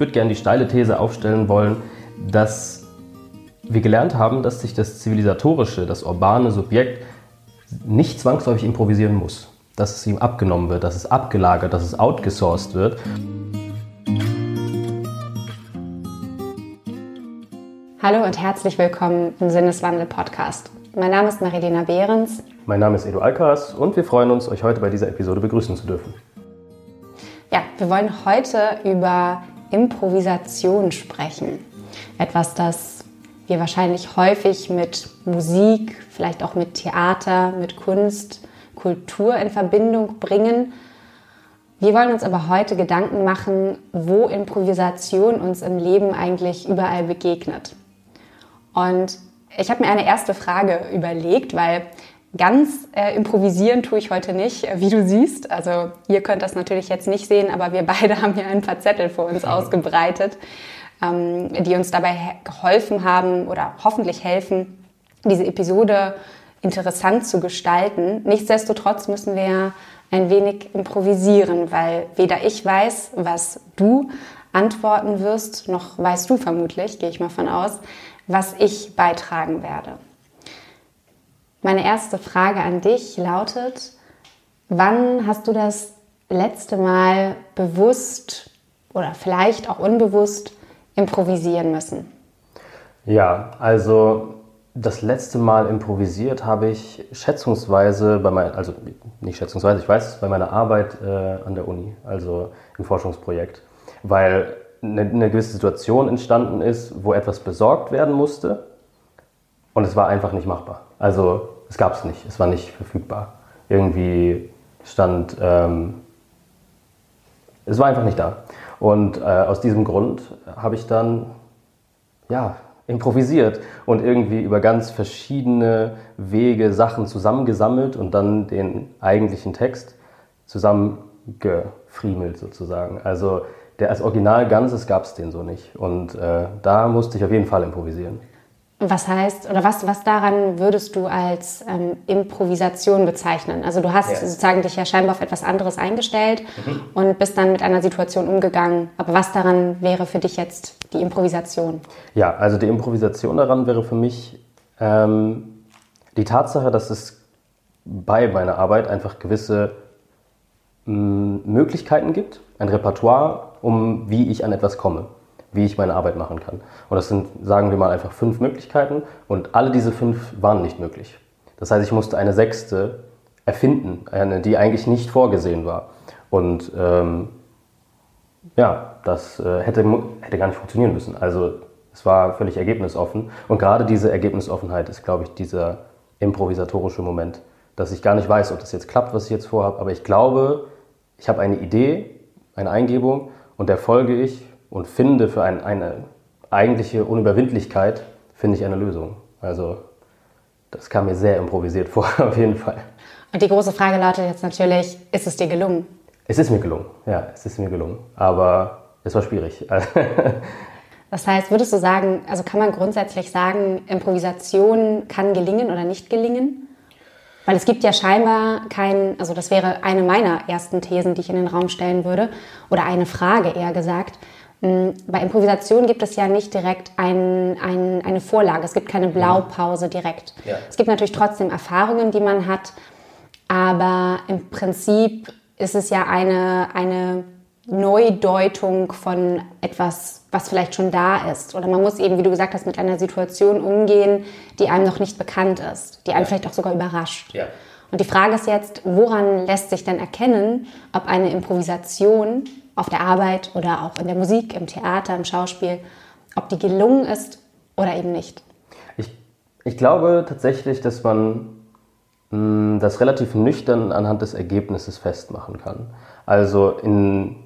würde gerne die steile These aufstellen wollen, dass wir gelernt haben, dass sich das zivilisatorische, das urbane Subjekt nicht zwangsläufig improvisieren muss. Dass es ihm abgenommen wird, dass es abgelagert, dass es outgesourced wird. Hallo und herzlich willkommen im Sinneswandel Podcast. Mein Name ist Marilena Behrens. Mein Name ist Edu Alcaraz und wir freuen uns, euch heute bei dieser Episode begrüßen zu dürfen. Ja, wir wollen heute über Improvisation sprechen. Etwas, das wir wahrscheinlich häufig mit Musik, vielleicht auch mit Theater, mit Kunst, Kultur in Verbindung bringen. Wir wollen uns aber heute Gedanken machen, wo Improvisation uns im Leben eigentlich überall begegnet. Und ich habe mir eine erste Frage überlegt, weil ganz äh, improvisieren tue ich heute nicht, äh, wie du siehst. Also ihr könnt das natürlich jetzt nicht sehen, aber wir beide haben hier ein paar Zettel vor uns ausgebreitet ähm, die uns dabei geholfen haben oder hoffentlich helfen, diese Episode interessant zu gestalten. Nichtsdestotrotz müssen wir ein wenig improvisieren, weil weder ich weiß, was du antworten wirst, noch weißt du vermutlich, gehe ich mal von aus, was ich beitragen werde. Meine erste Frage an dich lautet, wann hast du das letzte Mal bewusst oder vielleicht auch unbewusst improvisieren müssen? Ja, also das letzte Mal improvisiert habe ich schätzungsweise bei meiner, also nicht schätzungsweise, ich weiß es, bei meiner Arbeit äh, an der Uni, also im Forschungsprojekt, weil eine, eine gewisse Situation entstanden ist, wo etwas besorgt werden musste und es war einfach nicht machbar. Also es gab es nicht, es war nicht verfügbar. Irgendwie stand, ähm, es war einfach nicht da. Und äh, aus diesem Grund habe ich dann ja, improvisiert und irgendwie über ganz verschiedene Wege Sachen zusammengesammelt und dann den eigentlichen Text zusammengefriemelt sozusagen. Also der als Original Ganzes gab es den so nicht. Und äh, da musste ich auf jeden Fall improvisieren. Was heißt, oder was, was daran würdest du als ähm, Improvisation bezeichnen? Also du hast ja. sozusagen dich ja scheinbar auf etwas anderes eingestellt mhm. und bist dann mit einer Situation umgegangen. Aber was daran wäre für dich jetzt die Improvisation? Ja, also die Improvisation daran wäre für mich ähm, die Tatsache, dass es bei meiner Arbeit einfach gewisse mh, Möglichkeiten gibt, ein Repertoire, um wie ich an etwas komme wie ich meine Arbeit machen kann. Und das sind, sagen wir mal, einfach fünf Möglichkeiten und alle diese fünf waren nicht möglich. Das heißt, ich musste eine sechste erfinden, eine, die eigentlich nicht vorgesehen war. Und ähm, ja, das äh, hätte, hätte gar nicht funktionieren müssen. Also es war völlig ergebnisoffen. Und gerade diese Ergebnisoffenheit ist, glaube ich, dieser improvisatorische Moment, dass ich gar nicht weiß, ob das jetzt klappt, was ich jetzt vorhabe. Aber ich glaube, ich habe eine Idee, eine Eingebung und der folge ich und finde für ein, eine eigentliche Unüberwindlichkeit, finde ich eine Lösung. Also das kam mir sehr improvisiert vor, auf jeden Fall. Und die große Frage lautet jetzt natürlich, ist es dir gelungen? Es ist mir gelungen, ja, es ist mir gelungen. Aber es war schwierig. das heißt, würdest du sagen, also kann man grundsätzlich sagen, Improvisation kann gelingen oder nicht gelingen? Weil es gibt ja scheinbar kein, also das wäre eine meiner ersten Thesen, die ich in den Raum stellen würde, oder eine Frage eher gesagt. Bei Improvisation gibt es ja nicht direkt ein, ein, eine Vorlage. Es gibt keine mhm. Blaupause direkt. Ja. Es gibt natürlich trotzdem Erfahrungen, die man hat. Aber im Prinzip ist es ja eine, eine Neudeutung von etwas, was vielleicht schon da ist. Oder man muss eben, wie du gesagt hast, mit einer Situation umgehen, die einem noch nicht bekannt ist, die einen ja. vielleicht auch sogar überrascht. Ja. Und die Frage ist jetzt, woran lässt sich denn erkennen, ob eine Improvisation auf der Arbeit oder auch in der Musik, im Theater, im Schauspiel, ob die gelungen ist oder eben nicht. Ich, ich glaube tatsächlich, dass man mh, hm, das relativ nüchtern anhand des Ergebnisses festmachen kann. Also in,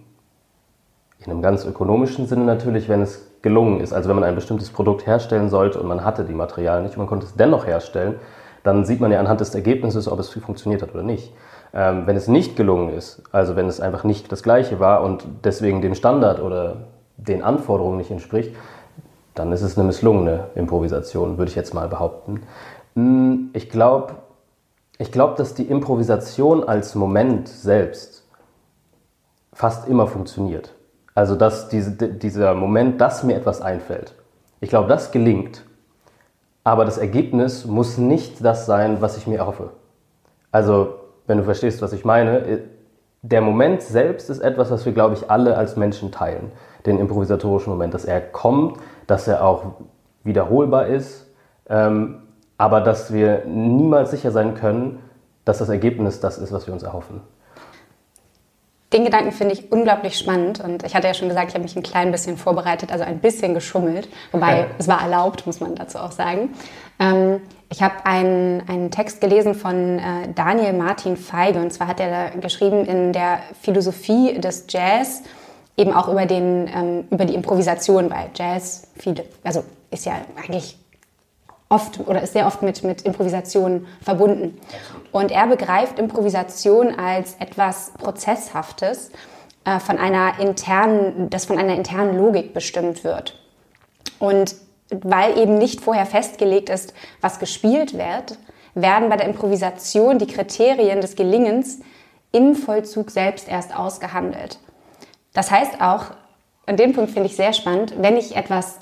in einem ganz ökonomischen Sinne natürlich, wenn es gelungen ist. Also wenn man ein bestimmtes Produkt herstellen sollte und man hatte die Materialien nicht und man konnte es dennoch herstellen, dann sieht man ja anhand des Ergebnisses, ob es funktioniert hat oder nicht. Ähm, wenn es nicht gelungen ist, also wenn es einfach nicht das Gleiche war und deswegen dem Standard oder den Anforderungen nicht entspricht, dann ist es eine misslungene Improvisation, würde ich jetzt mal behaupten. Hm, ich glaube, ich glaub, dass die Improvisation als Moment selbst fast immer funktioniert. Also dass diese, dieser Moment, dass mir etwas einfällt. Ich glaube, das gelingt. Aber das Ergebnis muss nicht das sein, was ich mir erhoffe. Also, wenn du verstehst, was ich meine, der Moment selbst ist etwas, was wir, glaube ich, alle als Menschen teilen. Den improvisatorischen Moment, dass er kommt, dass er auch wiederholbar ist, ähm, aber dass wir niemals sicher sein können, dass das Ergebnis das ist, was wir uns erhoffen. Den Gedanken finde ich unglaublich spannend und ich hatte ja schon gesagt, ich habe mich ein klein bisschen vorbereitet, also ein bisschen geschummelt, wobei ja. es war erlaubt, muss man dazu auch sagen. Ähm, ich habe einen, einen Text gelesen von äh, Daniel Martin Feige und zwar hat er geschrieben in der Philosophie des Jazz eben auch über, den, ähm, über die Improvisation, weil Jazz viele, also ist ja eigentlich oft oder ist sehr oft mit, mit Improvisation verbunden. Und er begreift Improvisation als etwas Prozesshaftes, äh, von einer internen, das von einer internen Logik bestimmt wird. Und weil eben nicht vorher festgelegt ist, was gespielt wird, werden bei der Improvisation die Kriterien des Gelingens im Vollzug selbst erst ausgehandelt. Das heißt auch, an dem Punkt finde ich sehr spannend, wenn ich etwas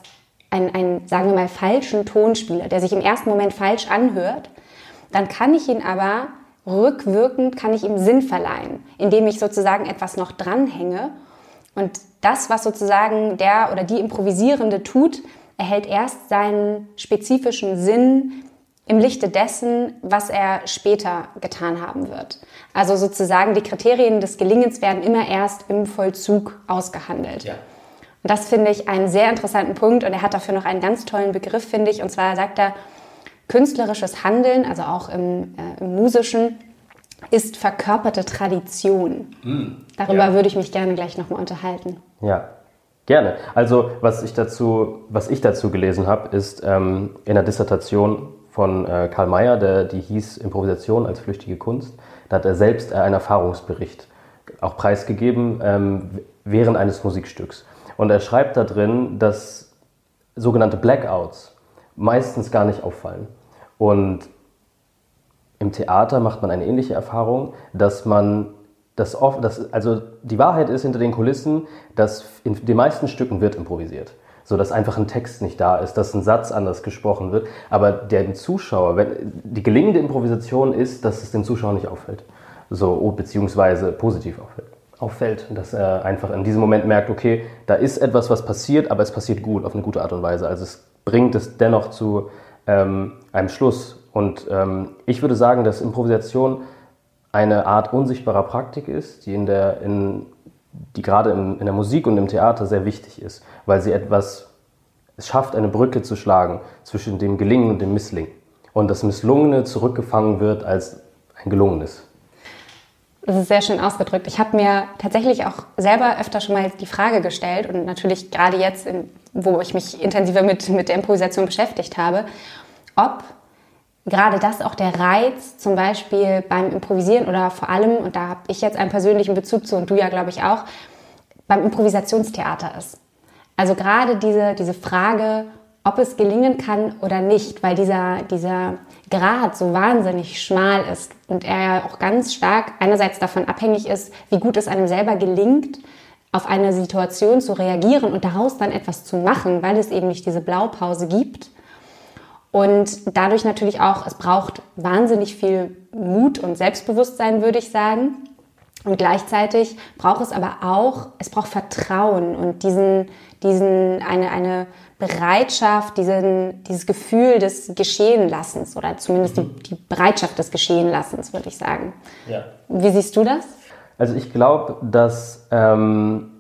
einen, einen, sagen wir mal, falschen Ton spiele, der sich im ersten Moment falsch anhört, dann kann ich ihn aber rückwirkend, kann ich ihm Sinn verleihen, indem ich sozusagen etwas noch dranhänge. Und das, was sozusagen der oder die Improvisierende tut, erhält erst seinen spezifischen Sinn im Lichte dessen, was er später getan haben wird. Also sozusagen die Kriterien des Gelingens werden immer erst im Vollzug ausgehandelt. Ja. Und das finde ich einen sehr interessanten Punkt und er hat dafür noch einen ganz tollen Begriff, finde ich. Und zwar sagt er, künstlerisches Handeln, also auch im, äh, im Musischen, ist verkörperte Tradition. Mm, Darüber ja. würde ich mich gerne gleich nochmal unterhalten. Ja, gerne. Also was ich dazu, was ich dazu gelesen habe, ist ähm, in der Dissertation von äh, Karl Mayer, der, die hieß Improvisation als flüchtige Kunst. Da hat er selbst einen Erfahrungsbericht auch preisgegeben ähm, während eines Musikstücks. Und er schreibt da drin, dass sogenannte Blackouts meistens gar nicht auffallen. Und im Theater macht man eine ähnliche Erfahrung, dass man das oft, dass, also die Wahrheit ist hinter den Kulissen, dass in den meisten Stücken wird improvisiert. So dass einfach ein Text nicht da ist, dass ein Satz anders gesprochen wird. Aber der Zuschauer, wenn, die gelingende Improvisation ist, dass es dem Zuschauer nicht auffällt. So, beziehungsweise positiv auffällt auffällt, dass er einfach in diesem Moment merkt, okay, da ist etwas, was passiert, aber es passiert gut, auf eine gute Art und Weise. Also es bringt es dennoch zu ähm, einem Schluss. Und ähm, ich würde sagen, dass Improvisation eine Art unsichtbarer Praktik ist, die, in der, in, die gerade in, in der Musik und im Theater sehr wichtig ist, weil sie etwas, es schafft, eine Brücke zu schlagen zwischen dem Gelingen und dem Misslingen. Und das Misslungene zurückgefangen wird als ein Gelungenes. Das ist sehr schön ausgedrückt. Ich habe mir tatsächlich auch selber öfter schon mal die Frage gestellt und natürlich gerade jetzt, wo ich mich intensiver mit, mit der Improvisation beschäftigt habe, ob gerade das auch der Reiz zum Beispiel beim Improvisieren oder vor allem, und da habe ich jetzt einen persönlichen Bezug zu und du ja, glaube ich, auch, beim Improvisationstheater ist. Also gerade diese, diese Frage, ob es gelingen kann oder nicht, weil dieser, dieser Grad so wahnsinnig schmal ist und er ja auch ganz stark einerseits davon abhängig ist, wie gut es einem selber gelingt, auf eine Situation zu reagieren und daraus dann etwas zu machen, weil es eben nicht diese Blaupause gibt. Und dadurch natürlich auch, es braucht wahnsinnig viel Mut und Selbstbewusstsein, würde ich sagen. Und gleichzeitig braucht es aber auch, es braucht Vertrauen und diesen, diesen, eine, eine Bereitschaft, diesen, dieses Gefühl des Geschehenlassens oder zumindest mhm. die, die, Bereitschaft des Geschehenlassens, würde ich sagen. Ja. Wie siehst du das? Also ich glaube, dass, ähm,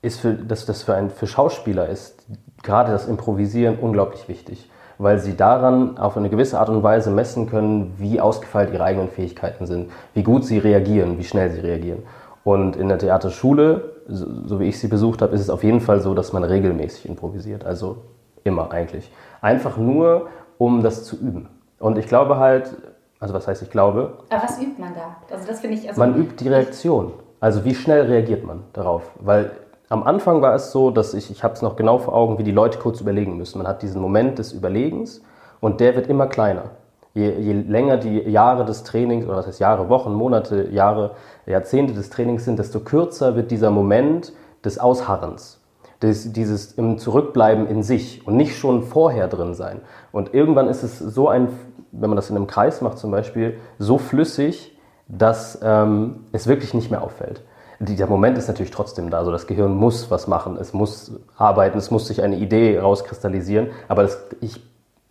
ist für, dass das für, ein, für Schauspieler ist gerade das Improvisieren unglaublich wichtig, weil sie daran auf eine gewisse Art und Weise messen können, wie ausgefeilt ihre eigenen Fähigkeiten sind, wie gut sie reagieren, wie schnell sie reagieren. Und in der Theaterschule so, wie ich sie besucht habe, ist es auf jeden Fall so, dass man regelmäßig improvisiert. Also immer eigentlich. Einfach nur, um das zu üben. Und ich glaube halt, also was heißt ich glaube? Aber was übt man da? Also das finde ich. Also man übt die Reaktion. Also wie schnell reagiert man darauf? Weil am Anfang war es so, dass ich, ich habe es noch genau vor Augen, wie die Leute kurz überlegen müssen. Man hat diesen Moment des Überlegens und der wird immer kleiner. Je, je länger die Jahre des Trainings, oder was heißt Jahre, Wochen, Monate, Jahre, Jahrzehnte des Trainings sind, desto kürzer wird dieser Moment des Ausharrens, des, dieses im Zurückbleiben in sich und nicht schon vorher drin sein. Und irgendwann ist es so ein, wenn man das in einem Kreis macht zum Beispiel, so flüssig, dass ähm, es wirklich nicht mehr auffällt. Dieser Moment ist natürlich trotzdem da. Also das Gehirn muss was machen, es muss arbeiten, es muss sich eine Idee rauskristallisieren. Aber das, ich,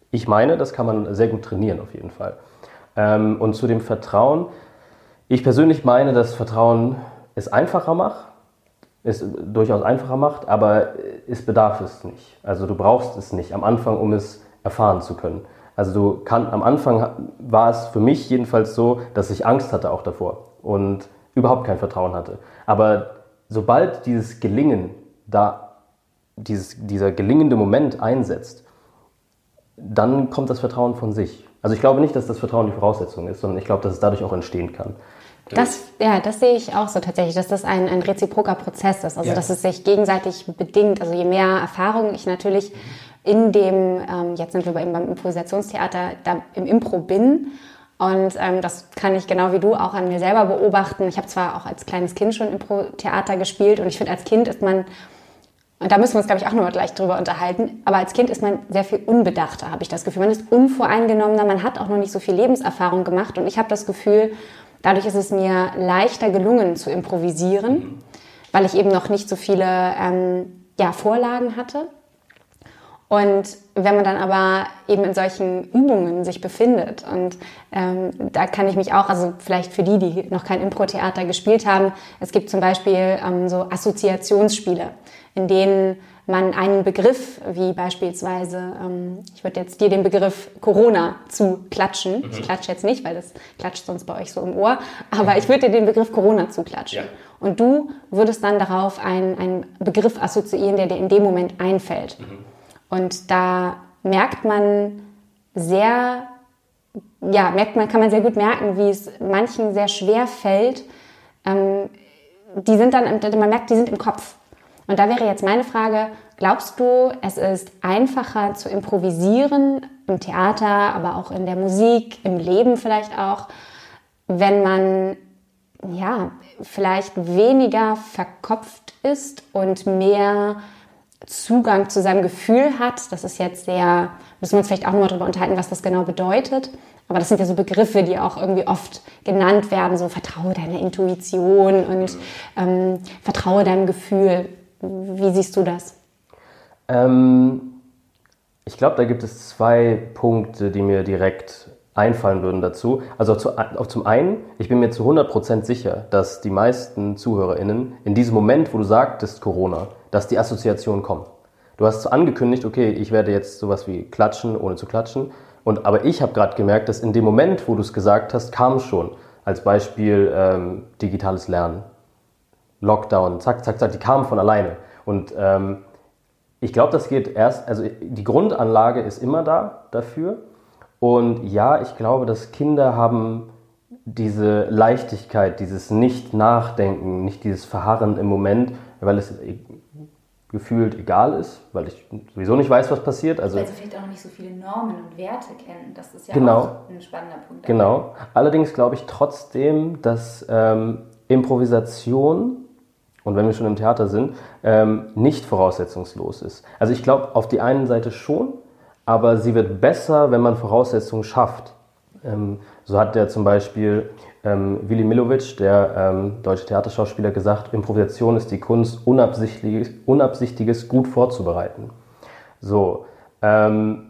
ich meine, das kann man sehr gut trainieren auf jeden Fall. Ähm, und zu dem Vertrauen, ich persönlich meine, dass Vertrauen es einfacher macht, es durchaus einfacher macht, aber es bedarf es nicht. Also du brauchst es nicht am Anfang, um es erfahren zu können. Also du kann, am Anfang war es für mich jedenfalls so, dass ich Angst hatte auch davor und überhaupt kein Vertrauen hatte. Aber sobald dieses Gelingen da, dieses, dieser gelingende Moment einsetzt, dann kommt das Vertrauen von sich. Also ich glaube nicht, dass das Vertrauen die Voraussetzung ist, sondern ich glaube, dass es dadurch auch entstehen kann. Das, ja, das sehe ich auch so tatsächlich, dass das ein, ein reziproker Prozess ist, also ja. dass es sich gegenseitig bedingt. Also je mehr Erfahrung ich natürlich in dem, ähm, jetzt sind wir eben beim Improvisationstheater, da im Impro bin. Und ähm, das kann ich genau wie du auch an mir selber beobachten. Ich habe zwar auch als kleines Kind schon Impro-Theater gespielt und ich finde, als Kind ist man und da müssen wir uns, glaube ich, auch noch mal gleich drüber unterhalten. Aber als Kind ist man sehr viel unbedachter, habe ich das Gefühl. Man ist unvoreingenommener, man hat auch noch nicht so viel Lebenserfahrung gemacht. Und ich habe das Gefühl, dadurch ist es mir leichter gelungen zu improvisieren, weil ich eben noch nicht so viele ähm, ja, Vorlagen hatte. Und wenn man dann aber eben in solchen Übungen sich befindet und ähm, da kann ich mich auch, also vielleicht für die, die noch kein Impro-Theater gespielt haben, es gibt zum Beispiel ähm, so Assoziationsspiele in denen man einen Begriff, wie beispielsweise, ähm, ich würde jetzt dir den Begriff Corona zu klatschen. Mhm. Ich klatsche jetzt nicht, weil das klatscht sonst bei euch so im Ohr, aber ich würde dir den Begriff Corona zuklatschen. Ja. Und du würdest dann darauf einen, einen Begriff assoziieren, der dir in dem Moment einfällt. Mhm. Und da merkt man sehr, ja, merkt man, kann man sehr gut merken, wie es manchen sehr schwer fällt. Ähm, die sind dann, man merkt, die sind im Kopf. Und da wäre jetzt meine Frage, glaubst du, es ist einfacher zu improvisieren im Theater, aber auch in der Musik, im Leben vielleicht auch, wenn man ja, vielleicht weniger verkopft ist und mehr Zugang zu seinem Gefühl hat. Das ist jetzt sehr, müssen wir uns vielleicht auch nochmal darüber unterhalten, was das genau bedeutet. Aber das sind ja so Begriffe, die auch irgendwie oft genannt werden, so vertraue deiner Intuition und ähm, vertraue deinem Gefühl. Wie siehst du das? Ähm, ich glaube, da gibt es zwei Punkte, die mir direkt einfallen würden dazu. Also zu, auch zum einen, ich bin mir zu 100% sicher, dass die meisten ZuhörerInnen in diesem Moment, wo du sagtest Corona, dass die Assoziationen kommen. Du hast angekündigt, okay, ich werde jetzt sowas wie klatschen, ohne zu klatschen. Und, aber ich habe gerade gemerkt, dass in dem Moment, wo du es gesagt hast, kam schon. Als Beispiel ähm, digitales Lernen. Lockdown, zack, zack, zack, die kamen von alleine. Und ähm, ich glaube, das geht erst, also die Grundanlage ist immer da dafür. Und ja, ich glaube, dass Kinder haben diese Leichtigkeit, dieses Nicht-Nachdenken, nicht dieses Verharren im Moment, weil es gefühlt egal ist, weil ich sowieso nicht weiß, was passiert. Also, weil sie vielleicht auch nicht so viele Normen und Werte kennen. Das ist ja genau, auch ein spannender Punkt. Genau. Allerdings glaube ich trotzdem, dass ähm, Improvisation und wenn wir schon im Theater sind, ähm, nicht voraussetzungslos ist. Also ich glaube auf die einen Seite schon, aber sie wird besser, wenn man Voraussetzungen schafft. Ähm, so hat der zum Beispiel ähm, Willi Milovic, der ähm, deutsche Theaterschauspieler, gesagt, Improvisation ist die Kunst, Unabsichtliches, Unabsichtiges gut vorzubereiten. So. Ähm,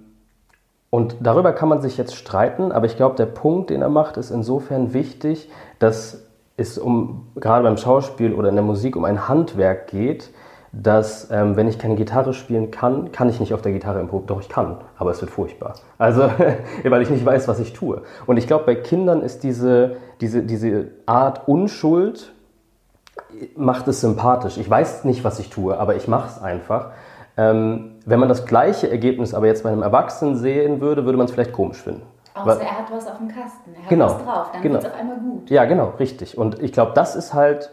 und darüber kann man sich jetzt streiten, aber ich glaube, der Punkt, den er macht, ist insofern wichtig, dass es um gerade beim Schauspiel oder in der Musik um ein Handwerk geht, dass ähm, wenn ich keine Gitarre spielen kann, kann ich nicht auf der Gitarre improvisieren. Doch ich kann, aber es wird furchtbar. Also weil ich nicht weiß, was ich tue. Und ich glaube, bei Kindern ist diese, diese, diese Art Unschuld macht es sympathisch. Ich weiß nicht, was ich tue, aber ich mache es einfach. Ähm, wenn man das gleiche Ergebnis aber jetzt bei einem Erwachsenen sehen würde, würde man es vielleicht komisch finden. Außer er hat was auf dem Kasten, er hat genau, was drauf, dann genau. wird es auf einmal gut. Ja, genau, richtig. Und ich glaube, das ist halt,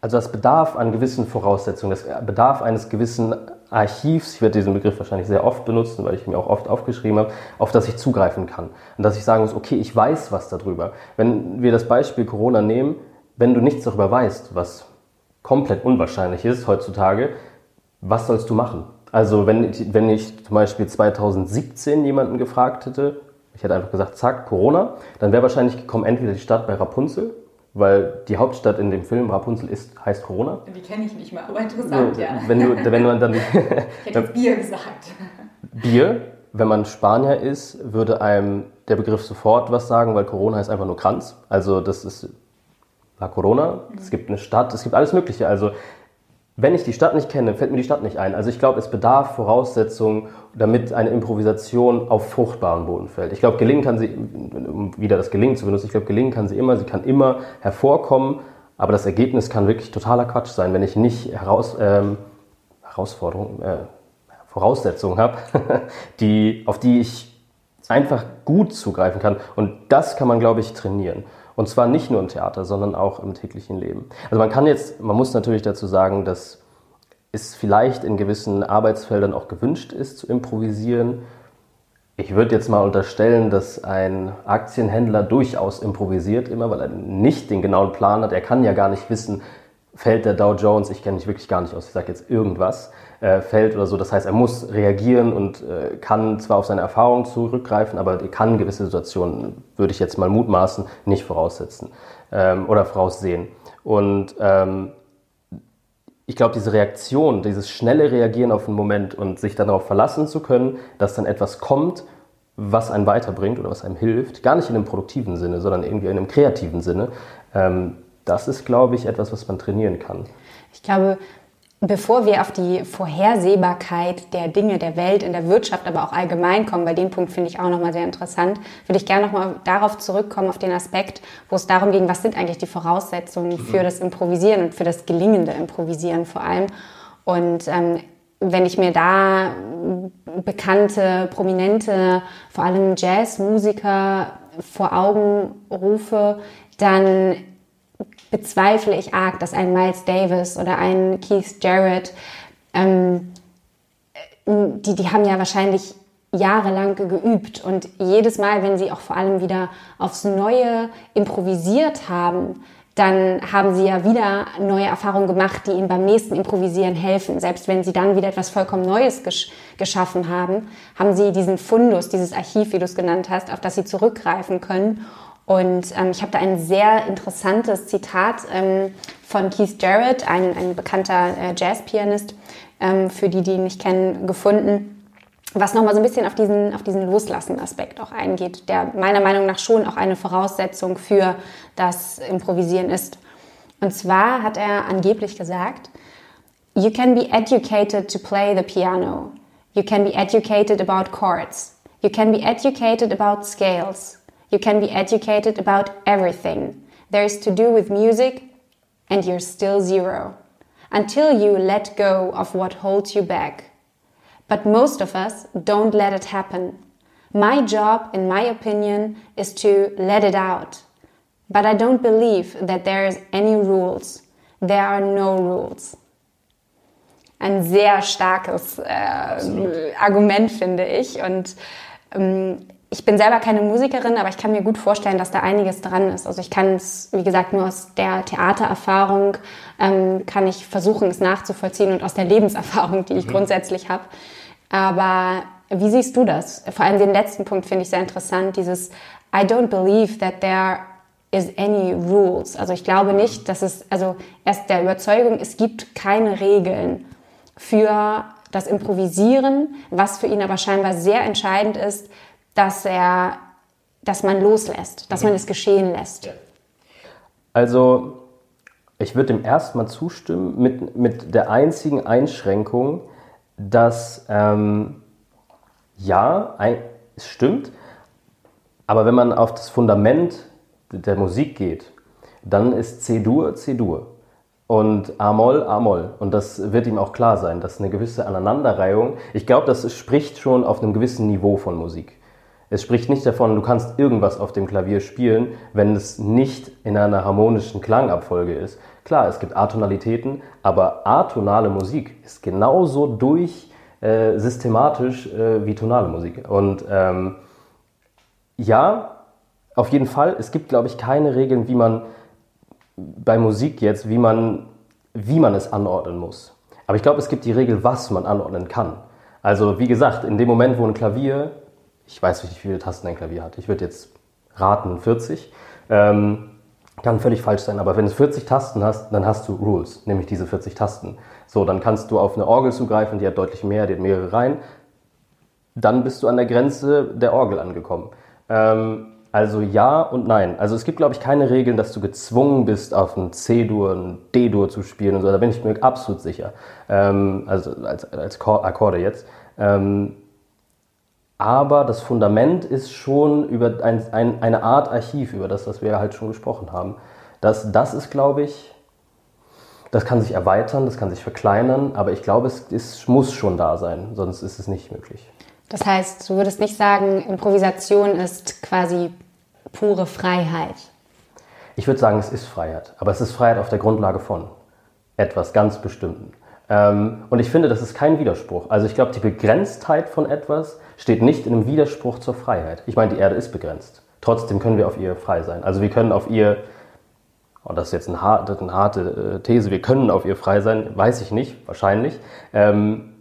also das bedarf an gewissen Voraussetzungen, das bedarf eines gewissen Archivs, ich werde diesen Begriff wahrscheinlich sehr oft benutzen, weil ich mir auch oft aufgeschrieben habe, auf das ich zugreifen kann. Und dass ich sagen muss, okay, ich weiß was darüber. Wenn wir das Beispiel Corona nehmen, wenn du nichts darüber weißt, was komplett unwahrscheinlich ist heutzutage, was sollst du machen? Also wenn, wenn ich zum Beispiel 2017 jemanden gefragt hätte, ich hätte einfach gesagt, zack, Corona, dann wäre wahrscheinlich gekommen, entweder die Stadt bei Rapunzel, weil die Hauptstadt in dem Film Rapunzel ist, heißt Corona. Die kenne ich nicht mal, aber interessant, ja. Wenn du, wenn du dann, ich hätte jetzt Bier gesagt. Bier, wenn man Spanier ist, würde einem der Begriff sofort was sagen, weil Corona ist einfach nur Kranz. Also das ist La Corona, es gibt eine Stadt, es gibt alles Mögliche. Also wenn ich die Stadt nicht kenne, fällt mir die Stadt nicht ein. Also ich glaube, es bedarf Voraussetzungen, damit eine Improvisation auf fruchtbaren Boden fällt. Ich glaube, gelingen kann sie, um wieder das Gelingen zu benutzen, ich glaube, gelingen kann sie immer, sie kann immer hervorkommen, aber das Ergebnis kann wirklich totaler Quatsch sein, wenn ich nicht heraus, ähm, Herausforderungen, äh, Voraussetzungen habe, die, auf die ich einfach gut zugreifen kann. Und das kann man, glaube ich, trainieren. Und zwar nicht nur im Theater, sondern auch im täglichen Leben. Also man kann jetzt, man muss natürlich dazu sagen, dass es vielleicht in gewissen Arbeitsfeldern auch gewünscht ist zu improvisieren. Ich würde jetzt mal unterstellen, dass ein Aktienhändler durchaus improvisiert immer, weil er nicht den genauen Plan hat. Er kann ja gar nicht wissen, fällt der Dow Jones, ich kenne mich wirklich gar nicht aus, ich sage jetzt irgendwas, äh, fällt oder so. Das heißt, er muss reagieren und äh, kann zwar auf seine Erfahrungen zurückgreifen, aber er kann gewisse Situationen, würde ich jetzt mal mutmaßen, nicht voraussetzen ähm, oder voraussehen. Und ähm, ich glaube, diese Reaktion, dieses schnelle Reagieren auf einen Moment und sich dann darauf verlassen zu können, dass dann etwas kommt, was einen weiterbringt oder was einem hilft, gar nicht in einem produktiven Sinne, sondern irgendwie in einem kreativen Sinne, ähm, das ist, glaube ich, etwas, was man trainieren kann. Ich glaube, Bevor wir auf die Vorhersehbarkeit der Dinge der Welt in der Wirtschaft, aber auch allgemein kommen, weil den Punkt finde ich auch nochmal sehr interessant, würde ich gerne nochmal darauf zurückkommen, auf den Aspekt, wo es darum ging, was sind eigentlich die Voraussetzungen für das Improvisieren und für das gelingende Improvisieren vor allem. Und ähm, wenn ich mir da bekannte, prominente, vor allem Jazzmusiker vor Augen rufe, dann bezweifle ich arg, dass ein Miles Davis oder ein Keith Jarrett, ähm, die, die haben ja wahrscheinlich jahrelang geübt und jedes Mal, wenn sie auch vor allem wieder aufs Neue improvisiert haben, dann haben sie ja wieder neue Erfahrungen gemacht, die ihnen beim nächsten Improvisieren helfen. Selbst wenn sie dann wieder etwas vollkommen Neues gesch geschaffen haben, haben sie diesen Fundus, dieses Archiv, wie du es genannt hast, auf das sie zurückgreifen können und ähm, ich habe da ein sehr interessantes Zitat ähm, von Keith Jarrett, ein, ein bekannter äh, Jazzpianist, ähm, für die, die ihn nicht kennen, gefunden, was nochmal so ein bisschen auf diesen, auf diesen Loslassen-Aspekt auch eingeht, der meiner Meinung nach schon auch eine Voraussetzung für das Improvisieren ist. Und zwar hat er angeblich gesagt, You can be educated to play the piano. You can be educated about chords. You can be educated about scales. You can be educated about everything there is to do with music, and you're still zero until you let go of what holds you back. But most of us don't let it happen. My job, in my opinion, is to let it out. But I don't believe that there is any rules. There are no rules. Ein sehr starkes äh, Argument, finde ich. Und ähm, ich bin selber keine Musikerin, aber ich kann mir gut vorstellen, dass da einiges dran ist. Also ich kann es, wie gesagt, nur aus der Theatererfahrung ähm, kann ich versuchen, es nachzuvollziehen und aus der Lebenserfahrung, die ich mhm. grundsätzlich habe. Aber wie siehst du das? Vor allem den letzten Punkt finde ich sehr interessant, dieses I don't believe that there is any rules. Also ich glaube nicht, dass es, also erst der Überzeugung, es gibt keine Regeln für das Improvisieren, was für ihn aber scheinbar sehr entscheidend ist, dass er, dass man loslässt, dass man es geschehen lässt. Also ich würde dem erstmal zustimmen mit, mit der einzigen Einschränkung, dass ähm, ja, ein, es stimmt, aber wenn man auf das Fundament der Musik geht, dann ist C-Dur C-Dur und A-Moll A-Moll. Und das wird ihm auch klar sein, dass eine gewisse Aneinanderreihung, ich glaube, das spricht schon auf einem gewissen Niveau von Musik. Es spricht nicht davon, du kannst irgendwas auf dem Klavier spielen, wenn es nicht in einer harmonischen Klangabfolge ist. Klar, es gibt Atonalitäten, aber atonale Musik ist genauso durch äh, systematisch äh, wie tonale Musik. Und ähm, ja, auf jeden Fall, es gibt, glaube ich, keine Regeln, wie man bei Musik jetzt, wie man wie man es anordnen muss. Aber ich glaube, es gibt die Regel, was man anordnen kann. Also wie gesagt, in dem Moment, wo ein Klavier, ich weiß nicht, wie viele Tasten ein Klavier hat, ich würde jetzt raten 40, ähm, kann völlig falsch sein, aber wenn du 40 Tasten hast, dann hast du Rules, nämlich diese 40 Tasten. So, dann kannst du auf eine Orgel zugreifen, die hat deutlich mehr, die hat mehrere Reihen. Dann bist du an der Grenze der Orgel angekommen. Ähm, also ja und nein. Also es gibt, glaube ich, keine Regeln, dass du gezwungen bist, auf ein C-Dur, ein D-Dur zu spielen und so. Da bin ich mir absolut sicher. Ähm, also als, als Akkorde jetzt. Ähm, aber das Fundament ist schon über ein, ein, eine Art Archiv, über das, was wir halt schon gesprochen haben. Das, das ist, glaube ich, das kann sich erweitern, das kann sich verkleinern, aber ich glaube, es, es muss schon da sein, sonst ist es nicht möglich. Das heißt, du würdest nicht sagen, Improvisation ist quasi pure Freiheit. Ich würde sagen, es ist Freiheit, aber es ist Freiheit auf der Grundlage von etwas ganz Bestimmten. Ähm, und ich finde, das ist kein Widerspruch. Also ich glaube, die Begrenztheit von etwas steht nicht in einem Widerspruch zur Freiheit. Ich meine, die Erde ist begrenzt. Trotzdem können wir auf ihr frei sein. Also wir können auf ihr, oh, das ist jetzt eine harte, eine harte äh, These, wir können auf ihr frei sein, weiß ich nicht, wahrscheinlich. Ähm,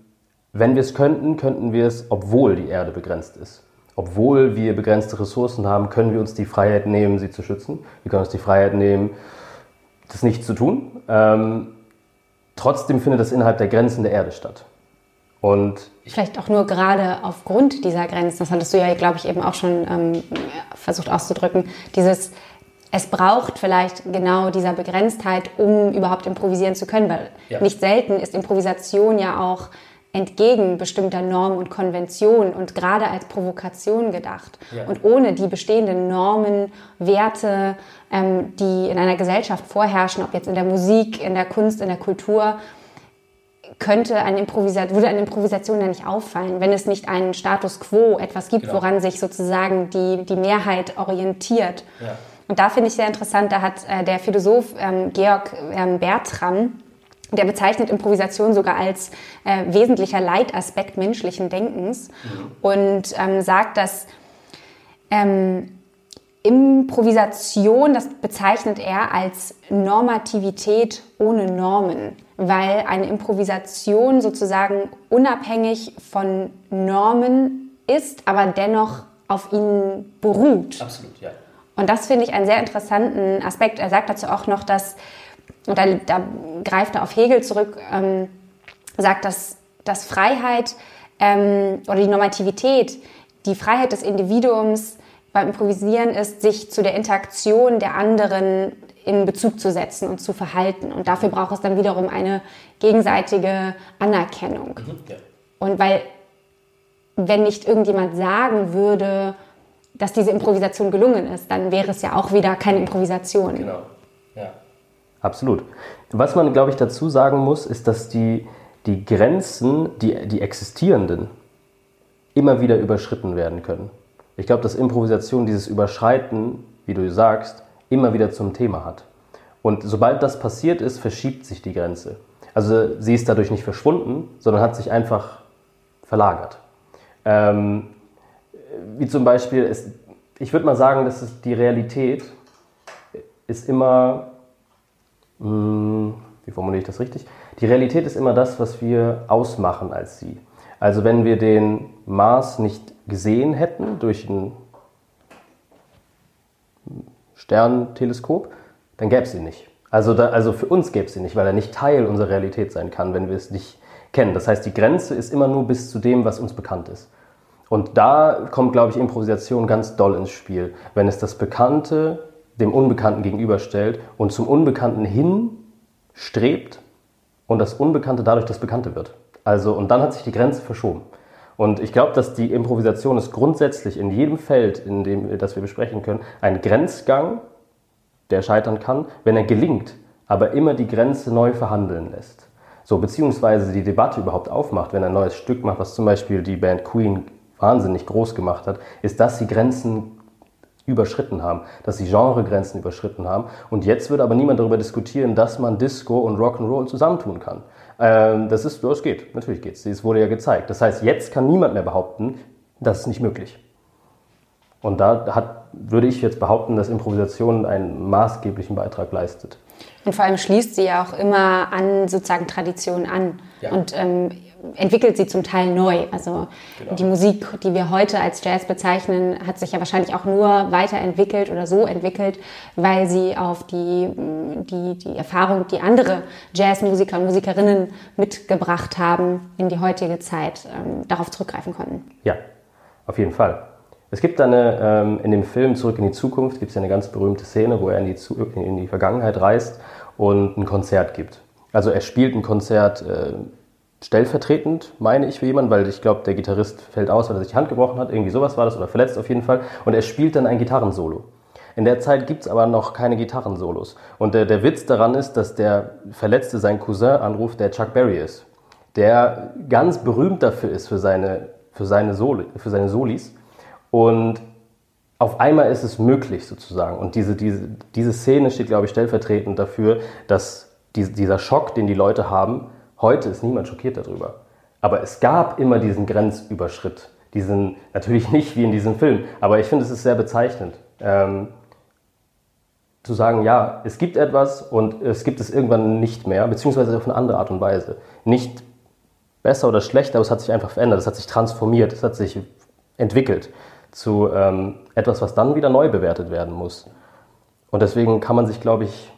wenn wir es könnten, könnten wir es, obwohl die Erde begrenzt ist. Obwohl wir begrenzte Ressourcen haben, können wir uns die Freiheit nehmen, sie zu schützen. Wir können uns die Freiheit nehmen, das nicht zu tun. Ähm, trotzdem findet das innerhalb der Grenzen der Erde statt. Und Vielleicht auch nur gerade aufgrund dieser Grenzen, das hattest du ja, glaube ich, eben auch schon ähm, versucht auszudrücken, dieses, es braucht vielleicht genau dieser Begrenztheit, um überhaupt improvisieren zu können, weil ja. nicht selten ist Improvisation ja auch entgegen bestimmter Normen und Konventionen und gerade als Provokation gedacht. Ja. Und ohne die bestehenden Normen, Werte, ähm, die in einer Gesellschaft vorherrschen, ob jetzt in der Musik, in der Kunst, in der Kultur, könnte eine Improvisation, würde eine Improvisation ja nicht auffallen, wenn es nicht einen Status quo, etwas gibt, genau. woran sich sozusagen die, die Mehrheit orientiert. Ja. Und da finde ich sehr interessant, da hat äh, der Philosoph ähm, Georg ähm, Bertram der bezeichnet Improvisation sogar als äh, wesentlicher Leitaspekt menschlichen Denkens mhm. und ähm, sagt, dass ähm, Improvisation, das bezeichnet er als Normativität ohne Normen, weil eine Improvisation sozusagen unabhängig von Normen ist, aber dennoch auf ihnen beruht. Absolut, ja. Und das finde ich einen sehr interessanten Aspekt. Er sagt dazu auch noch, dass und da, da greift er auf Hegel zurück, ähm, sagt, dass, dass Freiheit ähm, oder die Normativität, die Freiheit des Individuums beim Improvisieren ist, sich zu der Interaktion der anderen in Bezug zu setzen und zu verhalten. Und dafür braucht es dann wiederum eine gegenseitige Anerkennung. Mhm, ja. Und weil, wenn nicht irgendjemand sagen würde, dass diese Improvisation gelungen ist, dann wäre es ja auch wieder keine Improvisation. Genau. Absolut. Was man, glaube ich, dazu sagen muss, ist, dass die, die Grenzen, die, die existierenden, immer wieder überschritten werden können. Ich glaube, dass Improvisation dieses Überschreiten, wie du sagst, immer wieder zum Thema hat. Und sobald das passiert ist, verschiebt sich die Grenze. Also sie ist dadurch nicht verschwunden, sondern hat sich einfach verlagert. Ähm, wie zum Beispiel, ist, ich würde mal sagen, dass die Realität ist immer hm, wie formuliere ich das richtig? Die Realität ist immer das, was wir ausmachen als sie. Also wenn wir den Mars nicht gesehen hätten durch ein Sternteleskop, dann gäbe es ihn nicht. Also, da, also für uns gäbe es ihn nicht, weil er nicht Teil unserer Realität sein kann, wenn wir es nicht kennen. Das heißt, die Grenze ist immer nur bis zu dem, was uns bekannt ist. Und da kommt, glaube ich, Improvisation ganz doll ins Spiel. Wenn es das Bekannte dem Unbekannten gegenüberstellt und zum Unbekannten hin strebt und das Unbekannte dadurch das Bekannte wird. Also, und dann hat sich die Grenze verschoben. Und ich glaube, dass die Improvisation ist grundsätzlich in jedem Feld, in dem das wir besprechen können, ein Grenzgang, der scheitern kann, wenn er gelingt, aber immer die Grenze neu verhandeln lässt. So, beziehungsweise die Debatte überhaupt aufmacht, wenn er ein neues Stück macht, was zum Beispiel die Band Queen wahnsinnig groß gemacht hat, ist, dass sie Grenzen überschritten haben, dass sie Genregrenzen überschritten haben. Und jetzt wird aber niemand darüber diskutieren, dass man Disco und Rock'n'Roll zusammentun kann. Ähm, das ist, es geht, natürlich geht's. Es wurde ja gezeigt. Das heißt, jetzt kann niemand mehr behaupten, das ist nicht möglich. Und da hat, würde ich jetzt behaupten, dass Improvisation einen maßgeblichen Beitrag leistet. Und vor allem schließt sie ja auch immer an sozusagen Traditionen an Ja. und ähm, entwickelt sie zum Teil neu. Also Genau. die Musik, die wir heute als Jazz bezeichnen, hat sich ja wahrscheinlich auch nur weiterentwickelt oder so entwickelt, weil sie auf die, mh, die, die Erfahrung, die andere Jazzmusiker und Musikerinnen mitgebracht haben in die heutige Zeit, ähm, darauf zurückgreifen konnten. Ja, auf jeden Fall. Es gibt eine, ähm, in dem Film Zurück in die Zukunft, gibt es eine ganz berühmte Szene, wo er in die, Zu in die Vergangenheit reist und ein Konzert gibt. Also er spielt ein Konzert äh, stellvertretend, meine ich, für jemanden, weil ich glaube, der Gitarrist fällt aus, weil er sich die Hand gebrochen hat, irgendwie sowas war das, oder verletzt auf jeden Fall. Und er spielt dann ein Gitarrensolo. In der Zeit gibt es aber noch keine Gitarrensolos. Und der, der Witz daran ist, dass der Verletzte seinen Cousin anruft, der Chuck Berry ist, der ganz berühmt dafür ist für seine, für seine, Soli, für seine Solis. Und auf einmal ist es möglich sozusagen. Und diese, diese, diese Szene steht, glaube ich, stellvertretend dafür, dass die, dieser Schock, den die Leute haben, heute ist niemand schockiert darüber. Aber es gab immer diesen Grenzüberschritt. Diesen, natürlich nicht wie in diesem Film, aber ich finde, es ist sehr bezeichnend. Ähm, zu sagen, ja, es gibt etwas und es gibt es irgendwann nicht mehr, beziehungsweise auf eine andere Art und Weise. Nicht besser oder schlechter, aber es hat sich einfach verändert, es hat sich transformiert, es hat sich entwickelt zu ähm, etwas, was dann wieder neu bewertet werden muss. Und deswegen kann man sich, glaube ich,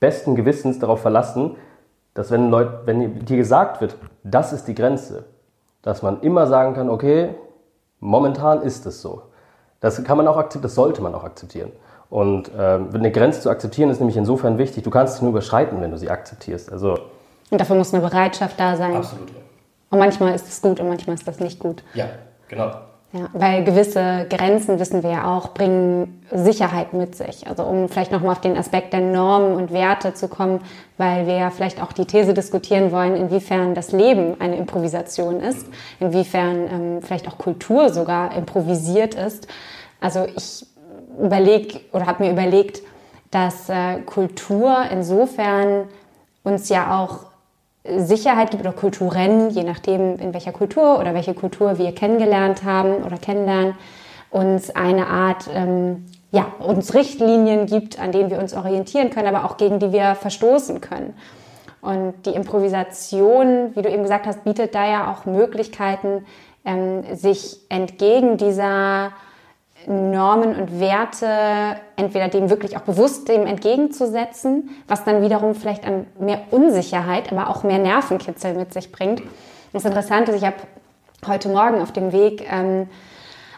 besten Gewissens darauf verlassen, dass wenn, Leut, wenn dir gesagt wird, das ist die Grenze, dass man immer sagen kann, okay, momentan ist es so. Das kann man auch akzeptieren, das sollte man auch akzeptieren. Und ähm, eine Grenze zu akzeptieren ist nämlich insofern wichtig, du kannst sie nur überschreiten, wenn du sie akzeptierst. Also Und dafür muss eine Bereitschaft da sein. absolut. Und manchmal ist es gut und manchmal ist das nicht gut. Ja, genau. Ja, weil gewisse Grenzen, wissen wir ja auch, bringen Sicherheit mit sich. Also um vielleicht nochmal auf den Aspekt der Normen und Werte zu kommen, weil wir ja vielleicht auch die These diskutieren wollen, inwiefern das Leben eine Improvisation ist, inwiefern ähm, vielleicht auch Kultur sogar improvisiert ist. Also ich überlege oder habe mir überlegt, dass äh, Kultur insofern uns ja auch Sicherheit gibt oder Kulturen, je nachdem, in welcher Kultur oder welche Kultur wir kennengelernt haben oder kennenlernen, uns eine Art, ähm, ja, uns Richtlinien gibt, an denen wir uns orientieren können, aber auch gegen die wir verstoßen können. Und die Improvisation, wie du eben gesagt hast, bietet da ja auch Möglichkeiten, ähm, sich entgegen dieser Normen und Werte entweder dem wirklich auch bewusst dem entgegenzusetzen, was dann wiederum vielleicht an mehr Unsicherheit, aber auch mehr Nervenkitzel mit sich bringt. Das Interessante ist, ich habe heute Morgen auf dem Weg, ähm,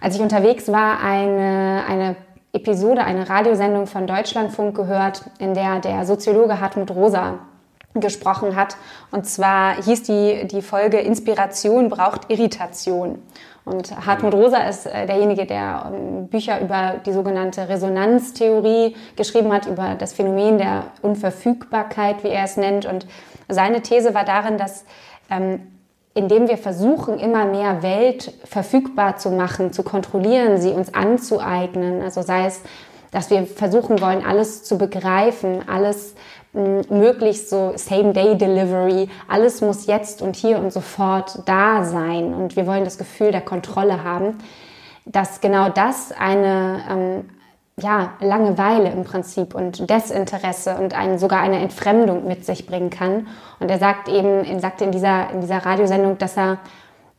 als ich unterwegs war, eine, eine Episode, eine Radiosendung von Deutschlandfunk gehört, in der der Soziologe Hartmut Rosa gesprochen hat. Und zwar hieß die, die Folge Inspiration braucht Irritation. Und Hartmut Rosa ist äh, derjenige, der ähm, Bücher über die sogenannte Resonanztheorie geschrieben hat, über das Phänomen der Unverfügbarkeit, wie er es nennt. Und seine These war darin, dass ähm, indem wir versuchen, immer mehr Welt verfügbar zu machen, zu kontrollieren, sie uns anzueignen, also sei es, dass wir versuchen wollen, alles zu begreifen, alles mh, möglichst so Same-Day-Delivery, alles muss jetzt und hier und sofort da sein und wir wollen das Gefühl der Kontrolle haben, dass genau das eine ähm, ja, Langeweile im Prinzip und Desinteresse und ein, sogar eine Entfremdung mit sich bringen kann. Und er sagt eben, er sagte in dieser, in dieser Radiosendung, dass er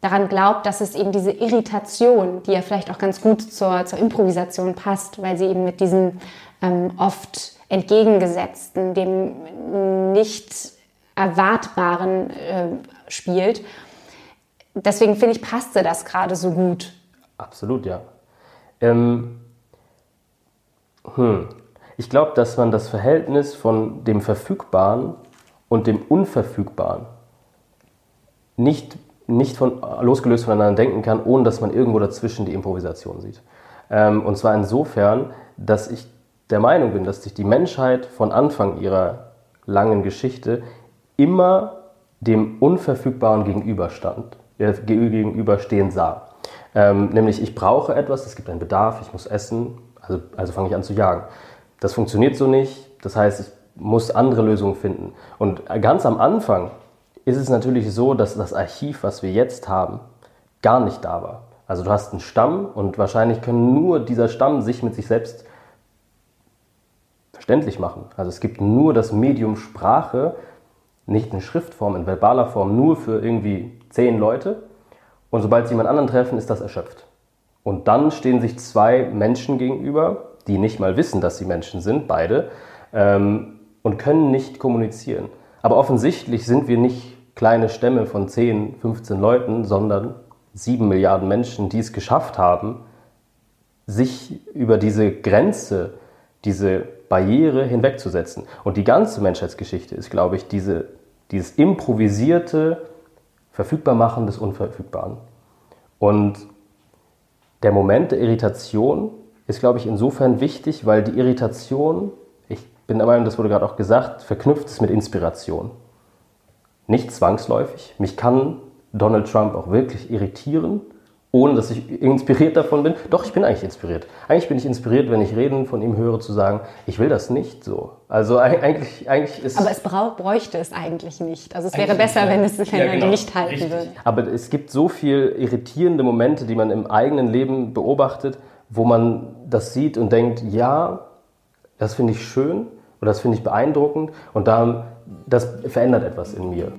daran glaubt, dass es eben diese Irritation, die ja vielleicht auch ganz gut zur, zur Improvisation passt, weil sie eben mit diesem ähm, oft entgegengesetzten, dem nicht erwartbaren äh, spielt. Deswegen finde ich, passte das gerade so gut. Absolut, ja. Ähm, hm. Ich glaube, dass man das Verhältnis von dem Verfügbaren und dem Unverfügbaren nicht, nicht von, losgelöst voneinander denken kann, ohne dass man irgendwo dazwischen die Improvisation sieht. Ähm, und zwar insofern, dass ich der Meinung bin, dass sich die Menschheit von Anfang ihrer langen Geschichte immer dem Unverfügbaren gegenüberstand, äh, gegenüberstehen sah. Ähm, nämlich, ich brauche etwas, es gibt einen Bedarf, ich muss essen, also, also fange ich an zu jagen. Das funktioniert so nicht, das heißt, ich muss andere Lösungen finden. Und ganz am Anfang ist es natürlich so, dass das Archiv, was wir jetzt haben, gar nicht da war. Also du hast einen Stamm und wahrscheinlich können nur dieser Stamm sich mit sich selbst verständlich machen. Also es gibt nur das Medium Sprache, nicht in Schriftform, in verbaler Form, nur für irgendwie zehn Leute. Und sobald sie jemand anderen treffen, ist das erschöpft. Und dann stehen sich zwei Menschen gegenüber, die nicht mal wissen, dass sie Menschen sind, beide, ähm, und können nicht kommunizieren. Aber offensichtlich sind wir nicht kleine Stämme von 10, 15 Leuten, sondern 7 Milliarden Menschen, die es geschafft haben, sich über diese Grenze, diese Barriere hinwegzusetzen. Und die ganze Menschheitsgeschichte ist, glaube ich, diese, dieses improvisierte Verfügbarmachen des Unverfügbaren. Und der Moment der Irritation ist, glaube ich, insofern wichtig, weil die Irritation, ich bin der Meinung, das wurde gerade auch gesagt, verknüpft ist mit Inspiration. Nicht zwangsläufig. Mich kann Donald Trump auch wirklich irritieren, ohne dass ich inspiriert davon bin. Doch, ich bin eigentlich inspiriert. Eigentlich bin ich inspiriert, wenn ich Reden von ihm höre, zu sagen, ich will das nicht so. Also eigentlich, eigentlich ist... Aber es bräuchte es eigentlich nicht. Also es wäre besser, nicht, wenn, es, wenn ja, genau, nicht halten richtig. würde. Aber es gibt so viel irritierende Momente, die man im eigenen Leben beobachtet, wo man das sieht und denkt, ja, das finde ich schön oder das finde ich beeindruckend und dann, das verändert etwas in mir.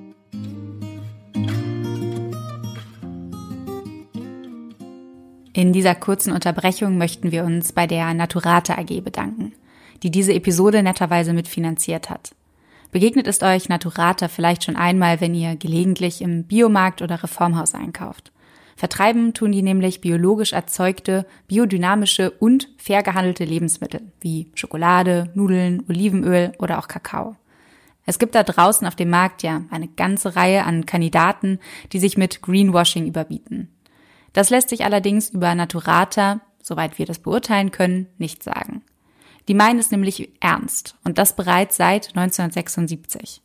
In dieser kurzen Unterbrechung möchten wir uns bei der Naturate AG bedanken, die diese Episode netterweise mitfinanziert hat. Begegnet ist euch Naturata vielleicht schon einmal, wenn ihr gelegentlich im Biomarkt oder Reformhaus einkauft. Vertreiben tun die nämlich biologisch erzeugte, biodynamische und fair gehandelte Lebensmittel wie Schokolade, Nudeln, Olivenöl oder auch Kakao. Es gibt da draußen auf dem Markt ja eine ganze Reihe an Kandidaten, die sich mit Greenwashing überbieten. Das lässt sich allerdings über Naturata, soweit wir das beurteilen können, nicht sagen. Die meinen es nämlich ernst und das bereits seit 1976.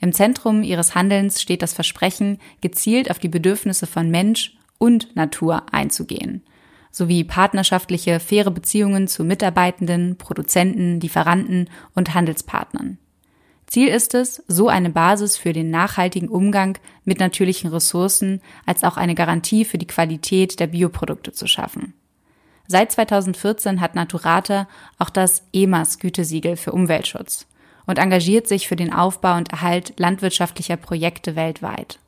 Im Zentrum ihres Handelns steht das Versprechen, gezielt auf die Bedürfnisse von Mensch und Natur einzugehen, sowie partnerschaftliche, faire Beziehungen zu Mitarbeitenden, Produzenten, Lieferanten und Handelspartnern. Ziel ist es, so eine Basis für den nachhaltigen Umgang mit natürlichen Ressourcen als auch eine Garantie für die Qualität der Bioprodukte zu schaffen. Seit 2014 hat Naturata auch das EMAS Gütesiegel für Umweltschutz und engagiert sich für den Aufbau und Erhalt landwirtschaftlicher Projekte weltweit.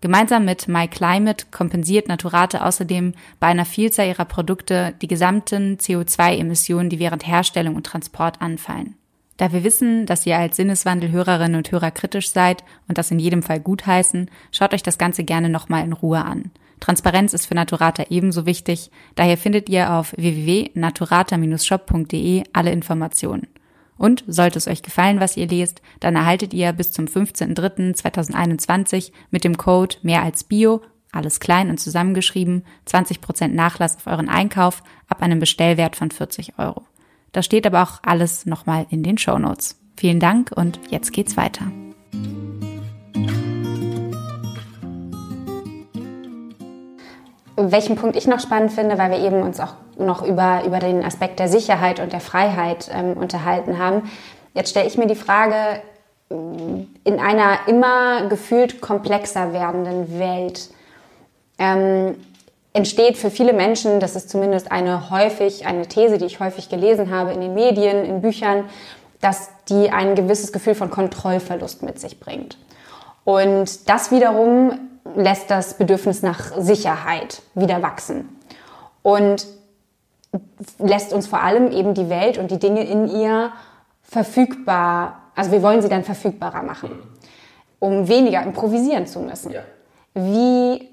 Gemeinsam mit MyClimate kompensiert Naturate außerdem bei einer Vielzahl ihrer Produkte die gesamten CO2-Emissionen, die während Herstellung und Transport anfallen. Da wir wissen, dass ihr als Sinneswandelhörerinnen und Hörer kritisch seid und das in jedem Fall gutheißen, schaut euch das Ganze gerne nochmal in Ruhe an. Transparenz ist für Naturata ebenso wichtig, daher findet ihr auf www.naturata-shop.de alle Informationen. Und sollte es euch gefallen, was ihr lest, dann erhaltet ihr bis zum 15.03.2021 mit dem Code mehr als Bio, alles klein und zusammengeschrieben, 20% Nachlass auf euren Einkauf ab einem Bestellwert von 40 Euro. Da steht aber auch alles nochmal in den Show Notes. Vielen Dank und jetzt geht's weiter. Welchen Punkt ich noch spannend finde, weil wir eben uns auch noch über, über den Aspekt der Sicherheit und der Freiheit ähm, unterhalten haben. Jetzt stelle ich mir die Frage, in einer immer gefühlt komplexer werdenden Welt, ähm, entsteht für viele Menschen, das ist zumindest eine häufig, eine These, die ich häufig gelesen habe in den Medien, in Büchern, dass die ein gewisses Gefühl von Kontrollverlust mit sich bringt. Und das wiederum lässt das Bedürfnis nach Sicherheit wieder wachsen und lässt uns vor allem eben die Welt und die Dinge in ihr verfügbar, also wir wollen sie dann verfügbarer machen, um weniger improvisieren zu müssen. Ja. Wie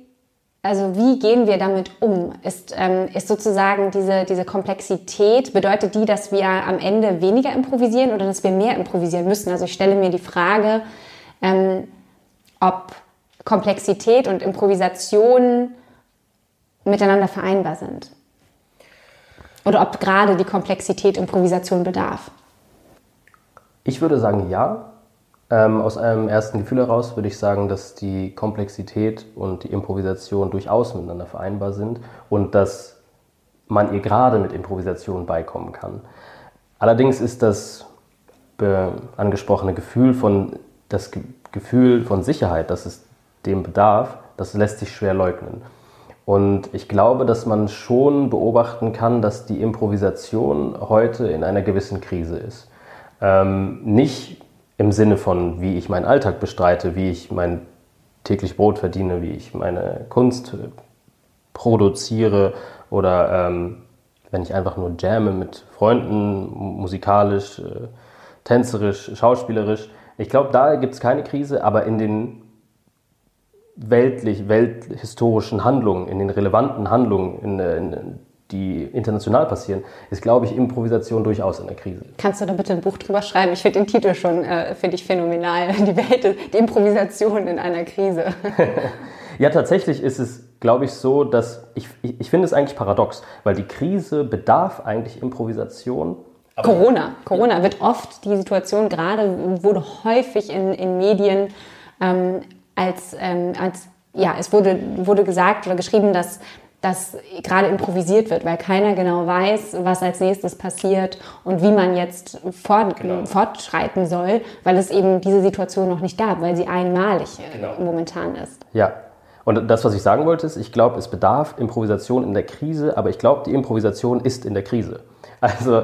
also wie gehen wir damit um? Ist, ähm, ist sozusagen diese, diese Komplexität, bedeutet die, dass wir am Ende weniger improvisieren oder dass wir mehr improvisieren müssen? Also ich stelle mir die Frage, ähm, ob Komplexität und Improvisation miteinander vereinbar sind. Oder ob gerade die Komplexität Improvisation bedarf. Ich würde sagen ja, ähm, aus einem ersten Gefühl heraus würde ich sagen, dass die Komplexität und die Improvisation durchaus miteinander vereinbar sind und dass man ihr gerade mit Improvisation beikommen kann. Allerdings ist das angesprochene Gefühl von das Gefühl von Sicherheit, dass es dem bedarf, das lässt sich schwer leugnen. Und ich glaube, dass man schon beobachten kann, dass die Improvisation heute in einer gewissen Krise ist. Ähm, nicht im Sinne von, wie ich meinen Alltag bestreite, wie ich mein täglich Brot verdiene, wie ich meine Kunst produziere oder ähm, wenn ich einfach nur jamme mit Freunden, musikalisch, äh, tänzerisch, schauspielerisch. Ich glaube, da gibt es keine Krise, aber in den weltlich, welthistorischen Handlungen, in den relevanten Handlungen, in, in, die international passieren, ist, glaube ich, Improvisation durchaus in der Krise. Kannst du da bitte ein Buch drüber schreiben? Ich finde den Titel schon, äh, finde ich phänomenal. Die Welt, die Improvisation in einer Krise. ja, tatsächlich ist es, glaube ich, so, dass ich, ich, ich finde es eigentlich paradox, weil die Krise bedarf eigentlich Improvisation. Corona. Corona wird oft die Situation gerade, wurde häufig in, in Medien ähm, als, ähm, als, ja, es wurde, wurde gesagt oder geschrieben, dass dass gerade improvisiert wird, weil keiner genau weiß, was als nächstes passiert und wie man jetzt fort, genau. fortschreiten soll, weil es eben diese Situation noch nicht gab, weil sie einmalig äh, genau. momentan ist. Ja. Und das, was ich sagen wollte, ist, ich glaube, es bedarf Improvisation in der Krise, aber ich glaube, die Improvisation ist in der Krise. Also,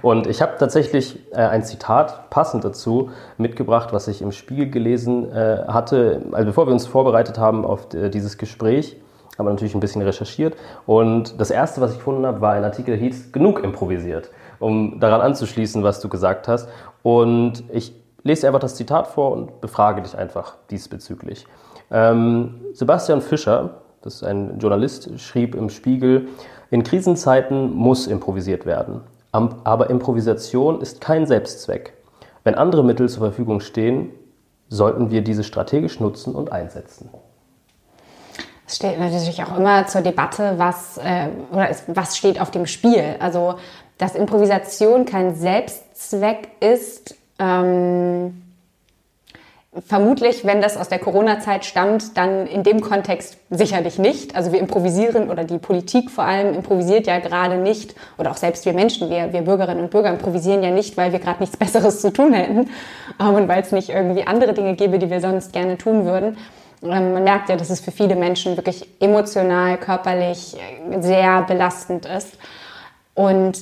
und ich habe tatsächlich äh, ein Zitat passend dazu mitgebracht, was ich im Spiegel gelesen äh, hatte, also bevor wir uns vorbereitet haben auf äh, dieses Gespräch habe natürlich ein bisschen recherchiert und das erste, was ich gefunden habe, war ein Artikel, der hieß Genug improvisiert, um daran anzuschließen, was du gesagt hast. Und ich lese einfach das Zitat vor und befrage dich einfach diesbezüglich. Ähm, Sebastian Fischer, das ist ein Journalist, schrieb im Spiegel, in Krisenzeiten muss improvisiert werden. Aber Improvisation ist kein Selbstzweck. Wenn andere Mittel zur Verfügung stehen, sollten wir diese strategisch nutzen und einsetzen. Es steht natürlich auch immer zur Debatte, was, äh, oder ist, was steht auf dem Spiel. Also, dass Improvisation kein Selbstzweck ist, ähm, Vermutlich, wenn das aus der Corona-Zeit stammt, dann in dem Kontext sicherlich nicht. Also wir improvisieren oder die Politik vor allem improvisiert ja gerade nicht oder auch selbst wir Menschen, wir, wir Bürgerinnen und Bürger improvisieren ja nicht, weil wir gerade nichts Besseres zu tun hätten ähm, und weil es nicht irgendwie andere Dinge gäbe, die wir sonst gerne tun würden. Man merkt ja, dass es für viele Menschen wirklich emotional, körperlich sehr belastend ist. Und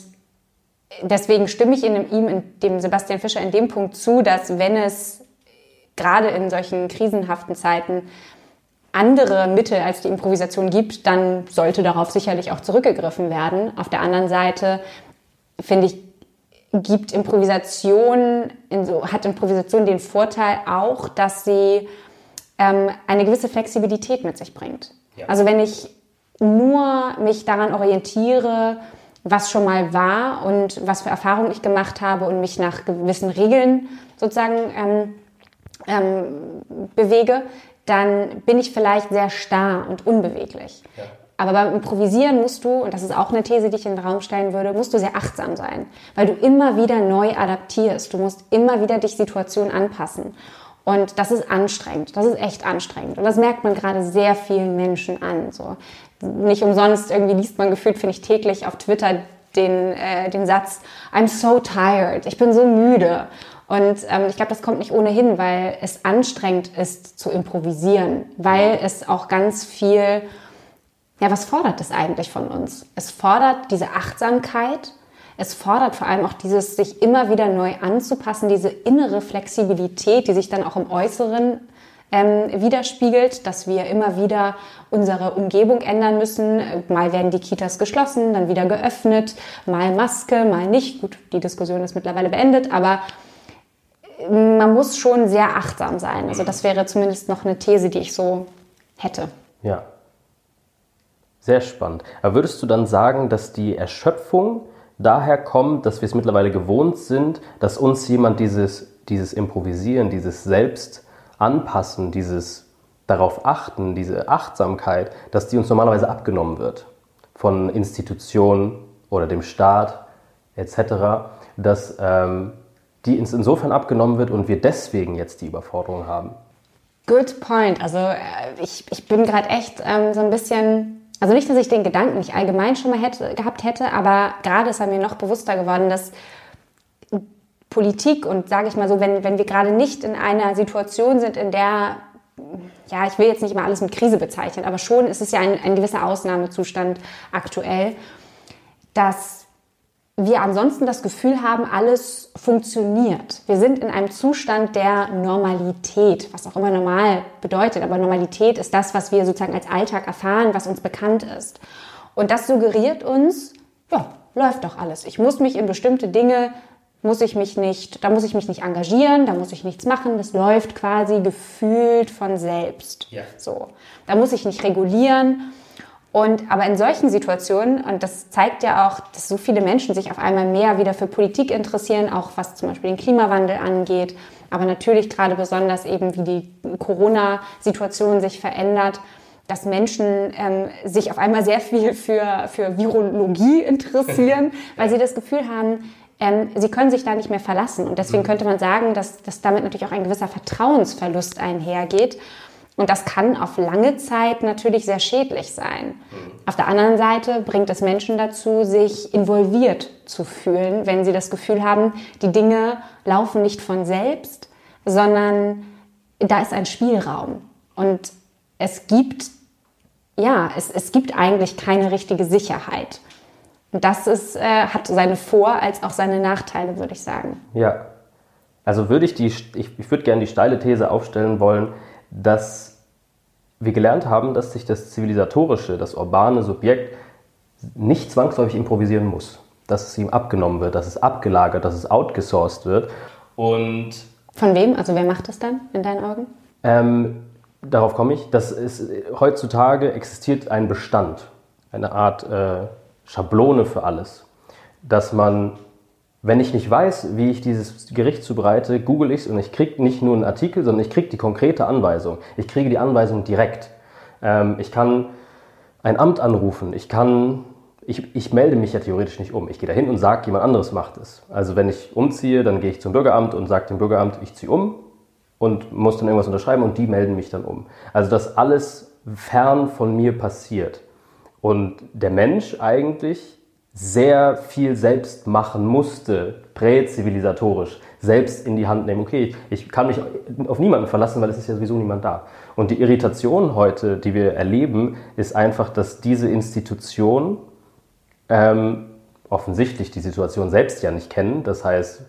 deswegen stimme ich in ihm, in dem Sebastian Fischer, in dem Punkt zu, dass wenn es gerade in solchen krisenhaften Zeiten andere Mittel als die Improvisation gibt, dann sollte darauf sicherlich auch zurückgegriffen werden. Auf der anderen Seite finde ich, gibt Improvisation, hat Improvisation den Vorteil auch, dass sie ähm, eine gewisse Flexibilität mit sich bringt. Ja. Also wenn ich nur mich daran orientiere, was schon mal war und was für Erfahrungen ich gemacht habe und mich nach gewissen Regeln sozusagen ähm, ähm, bewege, dann bin ich vielleicht sehr starr und unbeweglich. Ja. Aber beim Improvisieren musst du, und das ist auch eine These, die ich in den Raum stellen würde, musst du sehr achtsam sein, weil du immer wieder neu adaptierst. Du musst immer wieder dich Situationen anpassen. Und das ist anstrengend. Das ist echt anstrengend. Und das merkt man gerade sehr vielen Menschen an. So. Nicht umsonst irgendwie liest man gefühlt, finde ich, täglich auf Twitter den, äh, den Satz, I'm so tired. Ich bin so müde. Und ähm, ich glaube, das kommt nicht ohnehin, weil es anstrengend ist zu improvisieren, weil es auch ganz viel, ja, was fordert es eigentlich von uns? Es fordert diese Achtsamkeit, es fordert vor allem auch dieses, sich immer wieder neu anzupassen, diese innere Flexibilität, die sich dann auch im Äußeren ähm, widerspiegelt, dass wir immer wieder unsere Umgebung ändern müssen. Mal werden die Kitas geschlossen, dann wieder geöffnet, mal Maske, mal nicht. Gut, die Diskussion ist mittlerweile beendet, aber man muss schon sehr achtsam sein. Also das wäre zumindest noch eine These, die ich so hätte. Ja. Sehr spannend. Aber würdest du dann sagen, dass die Erschöpfung daher kommt, dass wir es mittlerweile gewohnt sind, dass uns jemand dieses, dieses Improvisieren, dieses Selbst anpassen, dieses darauf achten, diese Achtsamkeit, dass die uns normalerweise abgenommen wird von Institutionen oder dem Staat etc., dass ähm, die uns insofern abgenommen wird und wir deswegen jetzt die Überforderung haben. Good point. Also äh, ich, ich bin gerade echt ähm, so ein bisschen also nicht, dass ich den Gedanken nicht allgemein schon mal hätte, gehabt hätte, aber gerade ist er mir noch bewusster geworden, dass Politik und sage ich mal so, wenn, wenn wir gerade nicht in einer Situation sind, in der ja, ich will jetzt nicht immer alles mit Krise bezeichnen, aber schon ist es ja ein, ein gewisser Ausnahmezustand aktuell, dass wir ansonsten das Gefühl haben, alles funktioniert. Wir sind in einem Zustand der Normalität, was auch immer normal bedeutet. Aber Normalität ist das, was wir sozusagen als Alltag erfahren, was uns bekannt ist. Und das suggeriert uns, ja, läuft doch alles. Ich muss mich in bestimmte Dinge, muss ich mich nicht, da muss ich mich nicht engagieren, da muss ich nichts machen. Das läuft quasi gefühlt von selbst. Ja. So. Da muss ich nicht regulieren. Und aber in solchen Situationen, und das zeigt ja auch, dass so viele Menschen sich auf einmal mehr wieder für Politik interessieren, auch was zum Beispiel den Klimawandel angeht, aber natürlich gerade besonders eben, wie die Corona-Situation sich verändert, dass Menschen ähm, sich auf einmal sehr viel für, für Virologie interessieren, weil sie das Gefühl haben, ähm, sie können sich da nicht mehr verlassen. Und deswegen mhm. könnte man sagen, dass, dass damit natürlich auch ein gewisser Vertrauensverlust einhergeht. Und das kann auf lange Zeit natürlich sehr schädlich sein. Mhm. Auf der anderen Seite bringt es Menschen dazu, sich involviert zu fühlen, wenn sie das Gefühl haben, die Dinge laufen nicht von selbst, sondern da ist ein Spielraum. Und es gibt, ja, es, es gibt eigentlich keine richtige Sicherheit. Und das ist, äh, hat seine Vor- als auch seine Nachteile, würde ich sagen. Ja. Also würde ich die, ich, ich würde gerne die steile These aufstellen wollen, dass wir gelernt haben, dass sich das zivilisatorische, das urbane Subjekt nicht zwangsläufig improvisieren muss. Dass es ihm abgenommen wird, dass es abgelagert, dass es outgesourced wird. Und Von wem? Also wer macht das dann in deinen Augen? Ähm, darauf komme ich. Dass es, heutzutage existiert ein Bestand, eine Art äh, Schablone für alles. Dass man wenn ich nicht weiß, wie ich dieses Gericht zubereite, google ich es und ich kriege nicht nur einen Artikel, sondern ich kriege die konkrete Anweisung. Ich kriege die Anweisung direkt. Ähm, ich kann ein Amt anrufen, ich kann, ich, ich melde mich ja theoretisch nicht um. Ich gehe dahin und sage, jemand anderes macht es. Also wenn ich umziehe, dann gehe ich zum Bürgeramt und sage dem Bürgeramt, ich ziehe um und muss dann irgendwas unterschreiben und die melden mich dann um. Also dass alles fern von mir passiert. Und der Mensch eigentlich sehr viel selbst machen musste, präzivilisatorisch, selbst in die Hand nehmen. Okay, ich kann mich auf niemanden verlassen, weil es ist ja sowieso niemand da. Und die Irritation heute, die wir erleben, ist einfach, dass diese Institutionen ähm, offensichtlich die Situation selbst ja nicht kennen. Das heißt,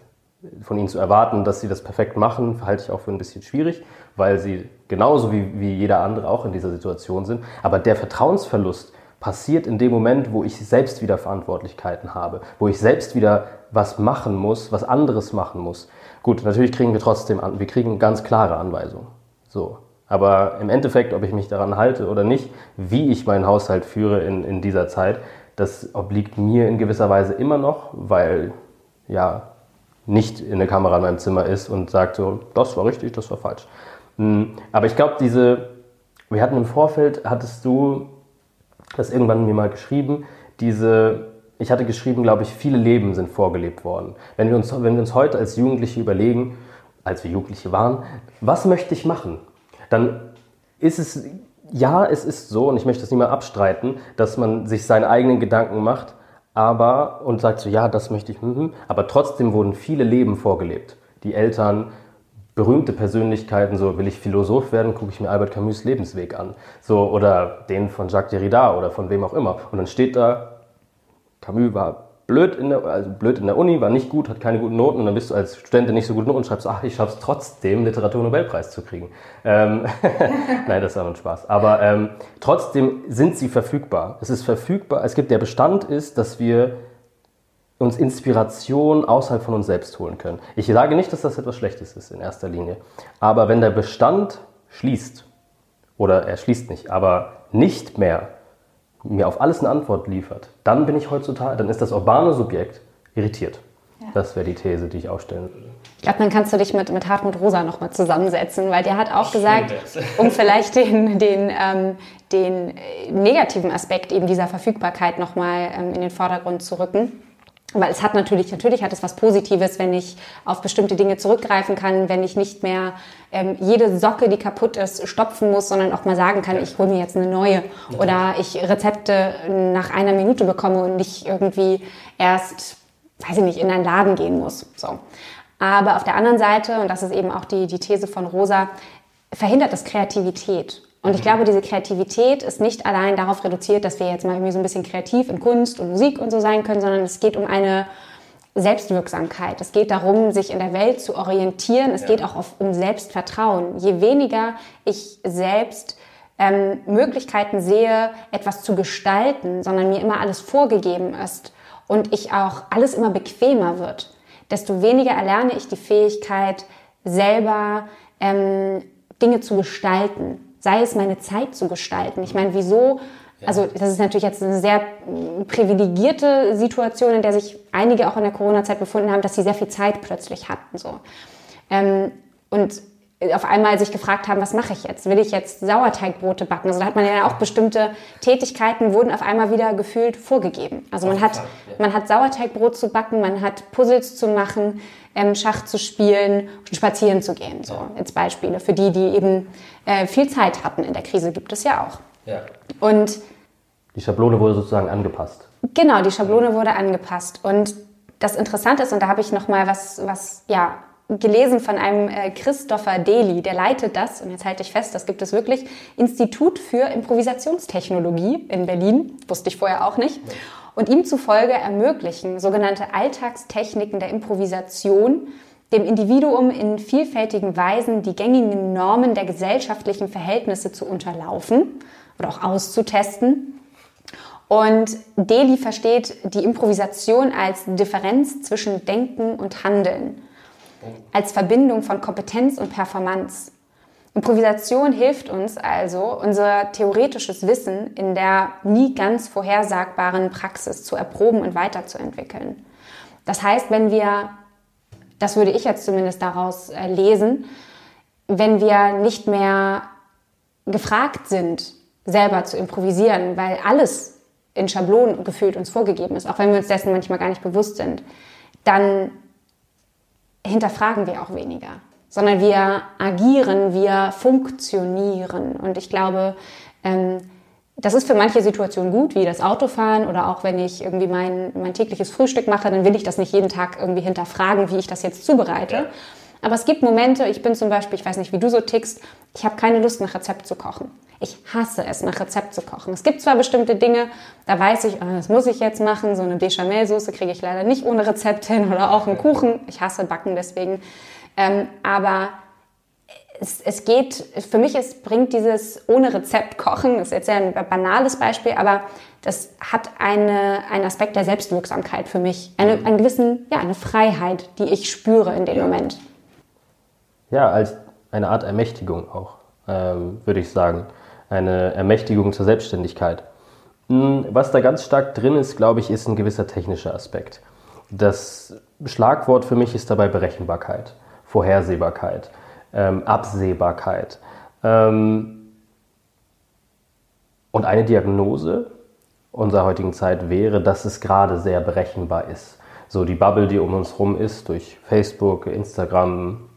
von ihnen zu erwarten, dass sie das perfekt machen, halte ich auch für ein bisschen schwierig, weil sie genauso wie, wie jeder andere auch in dieser Situation sind. Aber der Vertrauensverlust, passiert in dem Moment, wo ich selbst wieder Verantwortlichkeiten habe, wo ich selbst wieder was machen muss, was anderes machen muss. Gut, natürlich kriegen wir trotzdem an, wir kriegen ganz klare Anweisungen. So. Aber im Endeffekt, ob ich mich daran halte oder nicht, wie ich meinen Haushalt führe in, in dieser Zeit, das obliegt mir in gewisser Weise immer noch, weil ja nicht in der Kamera in meinem Zimmer ist und sagt so, das war richtig, das war falsch. Hm, aber ich glaube, diese, wir hatten im Vorfeld, hattest du das irgendwann mir mal geschrieben, diese, ich hatte geschrieben, glaube ich, viele Leben sind vorgelebt worden. Wenn wir uns, wenn wir uns heute als Jugendliche überlegen, als wir Jugendliche waren, was möchte ich machen? Dann ist es, ja, es ist so, und ich möchte das nicht mal abstreiten, dass man sich seine eigenen Gedanken macht, aber, und sagt so, ja, das möchte ich, mhm, aber trotzdem wurden viele Leben vorgelebt. Die Eltern, berühmte Persönlichkeiten, so will ich Philosoph werden, gucke ich mir Albert Camus Lebensweg an. So, oder den von Jacques Derrida oder von wem auch immer. Und dann steht da, Camus war blöd in der, also blöd in der Uni, war nicht gut, hat keine guten Noten und dann bist du als Studentin nicht so gute Noten und schreibst, ach, ich schaffe es trotzdem, Literaturnobelpreis zu kriegen. Ähm, Nein, das ist aber ein Spaß. Aber ähm, trotzdem sind sie verfügbar. Es ist verfügbar. Es gibt, der Bestand ist, dass wir uns Inspiration außerhalb von uns selbst holen können. Ich sage nicht, dass das etwas Schlechtes ist in erster Linie, aber wenn der Bestand schließt, oder er schließt nicht, aber nicht mehr mir auf alles eine Antwort liefert, dann bin ich heutzutage, dann ist das urbane Subjekt irritiert. Ja. Das wäre die These, die ich aufstellen würde. Ich glaube, dann kannst du dich mit, mit Hartmut Rosa nochmal zusammensetzen, weil der hat auch gesagt, um vielleicht den, den, ähm, den negativen Aspekt eben dieser Verfügbarkeit nochmal ähm, in den Vordergrund zu rücken weil es hat natürlich, natürlich hat es was Positives, wenn ich auf bestimmte Dinge zurückgreifen kann, wenn ich nicht mehr ähm, jede Socke, die kaputt ist, stopfen muss, sondern auch mal sagen kann, ich hole mir jetzt eine neue. Oder ich Rezepte nach einer Minute bekomme und nicht irgendwie erst, weiß ich nicht, in einen Laden gehen muss. So. Aber auf der anderen Seite, und das ist eben auch die, die These von Rosa, verhindert das Kreativität. Und ich glaube, diese Kreativität ist nicht allein darauf reduziert, dass wir jetzt mal irgendwie so ein bisschen kreativ in Kunst und Musik und so sein können, sondern es geht um eine Selbstwirksamkeit. Es geht darum, sich in der Welt zu orientieren. Es ja. geht auch auf, um Selbstvertrauen. Je weniger ich selbst ähm, Möglichkeiten sehe, etwas zu gestalten, sondern mir immer alles vorgegeben ist und ich auch alles immer bequemer wird, desto weniger erlerne ich die Fähigkeit, selber ähm, Dinge zu gestalten, sei es meine Zeit zu gestalten. Ich meine, wieso also das ist natürlich jetzt eine sehr privilegierte Situation, in der sich einige auch in der Corona-Zeit befunden haben, dass sie sehr viel Zeit plötzlich hatten. So. Ähm, und auf einmal sich gefragt haben, was mache ich jetzt? Will ich jetzt Sauerteigbrote backen? Also da hat man ja auch bestimmte Tätigkeiten wurden auf einmal wieder gefühlt vorgegeben. Also man hat, man hat Sauerteigbrot zu backen, man hat Puzzles zu machen, ähm, Schach zu spielen und spazieren zu gehen. So als Beispiele für die, die eben äh, viel Zeit hatten in der Krise gibt es ja auch. Ja. Und die Schablone wurde sozusagen angepasst. Genau, die Schablone wurde angepasst. Und das Interessante ist, und da habe ich noch mal was, was ja gelesen von einem äh, Christopher Deli, der leitet das, und jetzt halte ich fest, das gibt es wirklich, Institut für Improvisationstechnologie in Berlin, wusste ich vorher auch nicht. Und ihm zufolge ermöglichen sogenannte Alltagstechniken der Improvisation dem Individuum in vielfältigen Weisen die gängigen Normen der gesellschaftlichen Verhältnisse zu unterlaufen oder auch auszutesten. Und Deli versteht die Improvisation als Differenz zwischen Denken und Handeln als Verbindung von Kompetenz und Performance. Improvisation hilft uns also, unser theoretisches Wissen in der nie ganz vorhersagbaren Praxis zu erproben und weiterzuentwickeln. Das heißt, wenn wir, das würde ich jetzt zumindest daraus äh, lesen, wenn wir nicht mehr gefragt sind, selber zu improvisieren, weil alles in Schablonen gefühlt uns vorgegeben ist, auch wenn wir uns dessen manchmal gar nicht bewusst sind, dann hinterfragen wir auch weniger, sondern wir agieren, wir funktionieren. Und ich glaube, ähm, das ist für manche Situationen gut, wie das Autofahren oder auch wenn ich irgendwie mein, mein tägliches Frühstück mache, dann will ich das nicht jeden Tag irgendwie hinterfragen, wie ich das jetzt zubereite. Ja. Aber es gibt Momente, ich bin zum Beispiel, ich weiß nicht, wie du so tickst, ich habe keine Lust nach Rezept zu kochen. Ich hasse es, nach Rezept zu kochen. Es gibt zwar bestimmte Dinge, da weiß ich, oh, das muss ich jetzt machen. So eine Bechamelsoße kriege ich leider nicht ohne Rezept hin oder auch einen Kuchen. Ich hasse Backen deswegen. Ähm, aber es, es, geht, für mich es bringt dieses ohne Rezept kochen, das ist jetzt ein banales Beispiel, aber das hat eine, einen Aspekt der Selbstwirksamkeit für mich. Eine, einen gewissen, ja, eine Freiheit, die ich spüre in dem ja. Moment. Ja, als eine Art Ermächtigung auch, ähm, würde ich sagen eine Ermächtigung zur Selbstständigkeit. Hm, was da ganz stark drin ist, glaube ich, ist ein gewisser technischer Aspekt. Das Schlagwort für mich ist dabei Berechenbarkeit, Vorhersehbarkeit, ähm, Absehbarkeit. Ähm, und eine Diagnose unserer heutigen Zeit wäre, dass es gerade sehr berechenbar ist. So die Bubble, die um uns herum ist, durch Facebook, Instagram,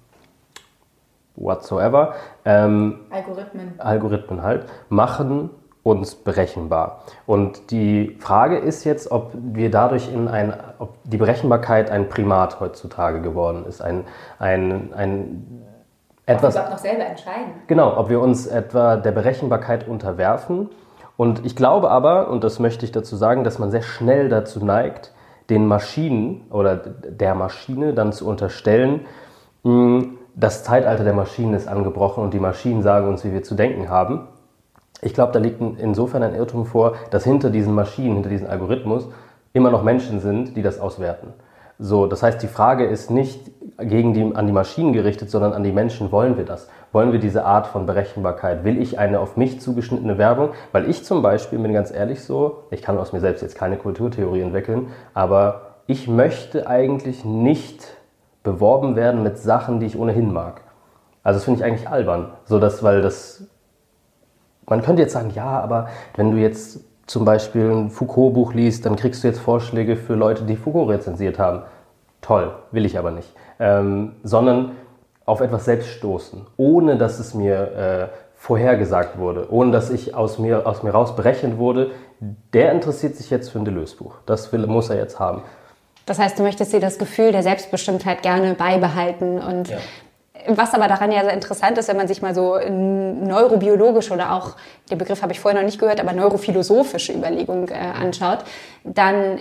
whatsoever, ähm, Algorithmen. Algorithmen halt, machen uns berechenbar. Und die Frage ist jetzt, ob wir dadurch in ein, ob die Berechenbarkeit ein Primat heutzutage geworden ist, ein, ein, ein etwas. Ob wir noch selber entscheiden. Genau, ob wir uns etwa der Berechenbarkeit unterwerfen. Und ich glaube aber, und das möchte ich dazu sagen, dass man sehr schnell dazu neigt, den Maschinen oder der Maschine dann zu unterstellen, mh, das Zeitalter der Maschinen ist angebrochen und die Maschinen sagen uns, wie wir zu denken haben. Ich glaube, da liegt insofern ein Irrtum vor, dass hinter diesen Maschinen, hinter diesem Algorithmus immer noch Menschen sind, die das auswerten. So, das heißt, die Frage ist nicht gegen die, an die Maschinen gerichtet, sondern an die Menschen. Wollen wir das? Wollen wir diese Art von Berechenbarkeit? Will ich eine auf mich zugeschnittene Werbung? Weil ich zum Beispiel, bin ganz ehrlich so, ich kann aus mir selbst jetzt keine Kulturtheorie entwickeln, aber ich möchte eigentlich nicht beworben werden mit Sachen, die ich ohnehin mag. Also das finde ich eigentlich albern, so dass, weil das, man könnte jetzt sagen, ja, aber wenn du jetzt zum Beispiel ein Foucault-Buch liest, dann kriegst du jetzt Vorschläge für Leute, die Foucault rezensiert haben. Toll, will ich aber nicht. Ähm, sondern auf etwas selbst stoßen, ohne dass es mir äh, vorhergesagt wurde, ohne dass ich aus mir, aus mir raus berechnet wurde, der interessiert sich jetzt für ein Deleuze-Buch. Das will, muss er jetzt haben. Das heißt, du möchtest dir das Gefühl der Selbstbestimmtheit gerne beibehalten und ja. was aber daran ja sehr interessant ist, wenn man sich mal so neurobiologische oder auch, den Begriff habe ich vorher noch nicht gehört, aber neurophilosophische Überlegungen äh, anschaut, dann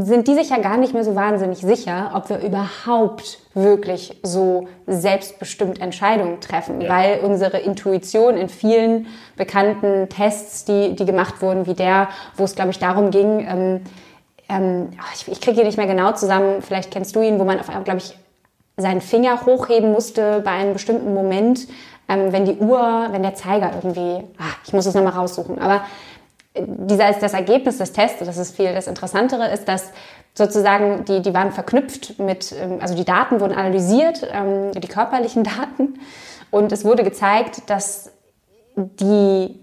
sind die sich ja gar nicht mehr so wahnsinnig sicher, ob wir überhaupt wirklich so selbstbestimmt Entscheidungen treffen, ja. weil unsere Intuition in vielen bekannten Tests, die, die gemacht wurden, wie der, wo es, glaube ich, darum ging, ähm, ähm, ich, ich kriege ihn nicht mehr genau zusammen, vielleicht kennst du ihn, wo man auf einmal, glaube ich, seinen Finger hochheben musste bei einem bestimmten Moment, ähm, wenn die Uhr, wenn der Zeiger irgendwie, ach, ich muss es nochmal raussuchen, aber dieser ist das Ergebnis des Tests, das ist viel das Interessantere, ist, dass sozusagen die, die waren verknüpft mit, ähm, also die Daten wurden analysiert, ähm, die körperlichen Daten, und es wurde gezeigt, dass die,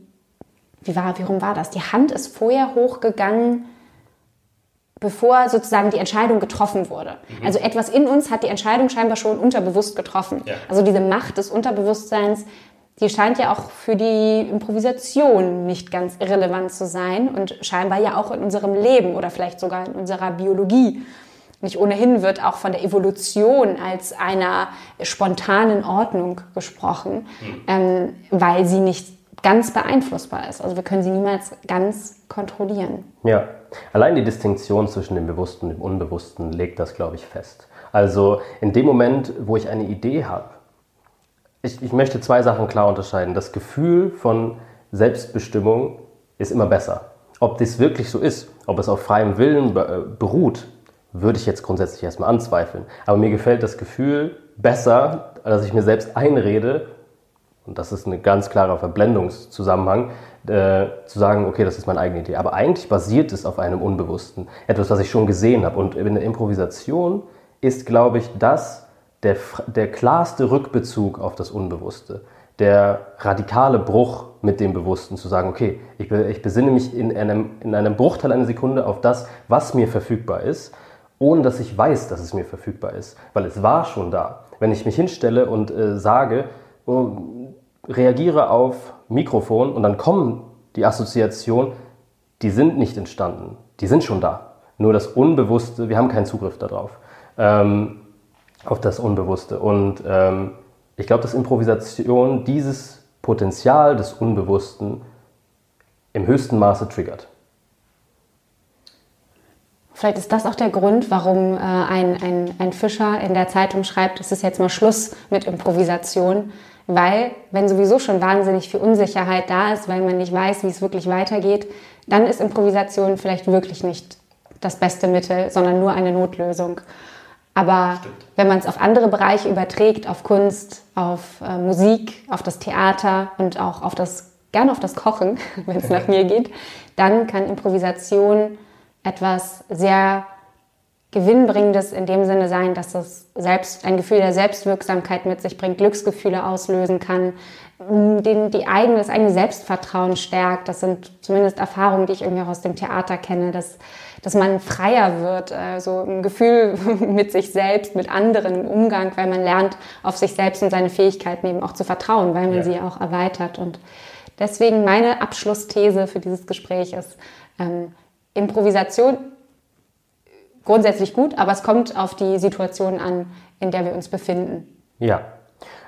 wie war, wie rum war das? Die Hand ist vorher hochgegangen, bevor sozusagen die Entscheidung getroffen wurde. Mhm. Also etwas in uns hat die Entscheidung scheinbar schon unterbewusst getroffen. Ja. Also diese Macht des Unterbewusstseins die scheint ja auch für die Improvisation nicht ganz irrelevant zu sein und scheinbar ja auch in unserem Leben oder vielleicht sogar in unserer Biologie. Nicht ohnehin wird auch von der Evolution als einer spontanen Ordnung gesprochen, mhm. ähm, weil sie nicht ganz beeinflussbar ist. Also wir können sie niemals ganz kontrollieren. Ja, allein die Distinktion zwischen dem Bewussten und dem Unbewussten legt das, glaube ich, fest. Also in dem Moment, wo ich eine Idee habe, ich, ich möchte zwei Sachen klar unterscheiden. Das Gefühl von Selbstbestimmung ist immer besser. Ob das wirklich so ist, ob es auf freiem Willen äh, beruht, würde ich jetzt grundsätzlich erstmal anzweifeln. Aber mir gefällt das Gefühl besser, dass ich mir selbst einrede, und das ist ein ganz klarer Verblendungszusammenhang, äh, zu sagen, okay, das ist meine eigene Idee. Aber eigentlich basiert es auf einem Unbewussten, etwas, was ich schon gesehen habe. Und in der Improvisation ist, glaube ich, das der, der klarste Rückbezug auf das Unbewusste, der radikale Bruch mit dem Bewussten, zu sagen, okay, ich, ich besinne mich in einem, in einem Bruchteil einer Sekunde auf das, was mir verfügbar ist, ohne dass ich weiß, dass es mir verfügbar ist, weil es war schon da. Wenn ich mich hinstelle und äh, sage, oh, reagiere auf Mikrofon und dann kommen die Assoziationen, die sind nicht entstanden, die sind schon da. Nur das Unbewusste, wir haben keinen Zugriff darauf. Ähm, auf das Unbewusste. Und ähm, ich glaube, dass Improvisation dieses Potenzial des Unbewussten im höchsten Maße triggert. Vielleicht ist das auch der Grund, warum äh, ein, ein, ein Fischer in der Zeitung schreibt, es ist jetzt mal Schluss mit Improvisation, weil wenn sowieso schon wahnsinnig viel Unsicherheit da ist, weil man nicht weiß, wie es wirklich weitergeht, dann ist Improvisation vielleicht wirklich nicht das beste Mittel, sondern nur eine Notlösung. Aber Stimmt. wenn man es auf andere Bereiche überträgt, auf Kunst, auf äh, Musik, auf das Theater und auch auf das, gerne auf das Kochen, wenn es nach mir geht, dann kann Improvisation etwas sehr Gewinnbringendes in dem Sinne sein, dass es selbst ein Gefühl der Selbstwirksamkeit mit sich bringt, Glücksgefühle auslösen kann, den, die eigene, das eigene Selbstvertrauen stärkt. Das sind zumindest Erfahrungen, die ich irgendwie auch aus dem Theater kenne, dass dass man freier wird, äh, so ein Gefühl mit sich selbst, mit anderen im Umgang, weil man lernt, auf sich selbst und seine Fähigkeiten eben auch zu vertrauen, weil man ja. sie auch erweitert. Und deswegen meine Abschlussthese für dieses Gespräch ist, ähm, Improvisation grundsätzlich gut, aber es kommt auf die Situation an, in der wir uns befinden. Ja.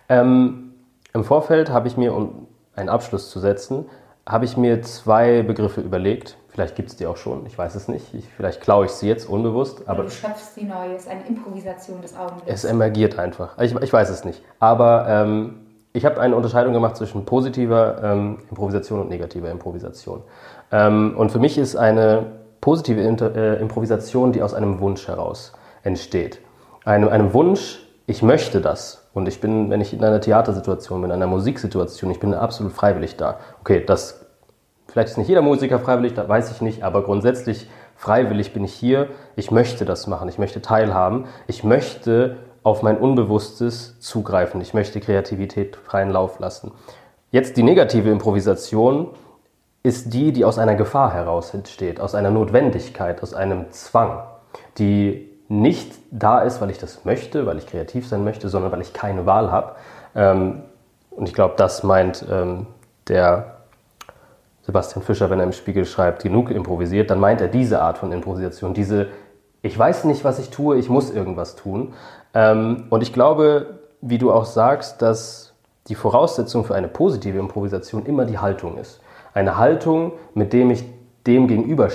Ähm, Im Vorfeld habe ich mir, um einen Abschluss zu setzen, habe ich mir zwei Begriffe überlegt, Vielleicht gibt es die auch schon, ich weiß es nicht. Ich, vielleicht klaue ich sie jetzt unbewusst. Aber du schöpfst sie neu, es ist eine Improvisation des Augenblicks. Es emergiert einfach. Ich, ich weiß es nicht. Aber ähm, ich habe eine Unterscheidung gemacht zwischen positiver ähm, Improvisation und negativer Improvisation. Ähm, und für mich ist eine positive Inter äh, Improvisation, die aus einem Wunsch heraus entsteht. Einem, einem Wunsch, ich möchte das. Und ich bin, wenn ich in einer Theatersituation bin, in einer Musiksituation, ich bin absolut freiwillig da. Okay, das Vielleicht ist nicht jeder Musiker freiwillig, das weiß ich nicht, aber grundsätzlich freiwillig bin ich hier. Ich möchte das machen, ich möchte teilhaben, ich möchte auf mein Unbewusstes zugreifen, ich möchte Kreativität freien Lauf lassen. Jetzt die negative Improvisation ist die, die aus einer Gefahr heraus entsteht, aus einer Notwendigkeit, aus einem Zwang, die nicht da ist, weil ich das möchte, weil ich kreativ sein möchte, sondern weil ich keine Wahl habe. Ähm, und ich glaube, das meint ähm, der Sebastian Fischer, wenn er im Spiegel schreibt, genug improvisiert, dann meint er diese Art von Improvisation, diese, ich weiß nicht, was ich tue, ich muss irgendwas tun. Ähm, und ich glaube, wie du auch sagst, dass die Voraussetzung für eine positive Improvisation immer die Haltung ist. Eine Haltung, mit dem ich dem gegenüber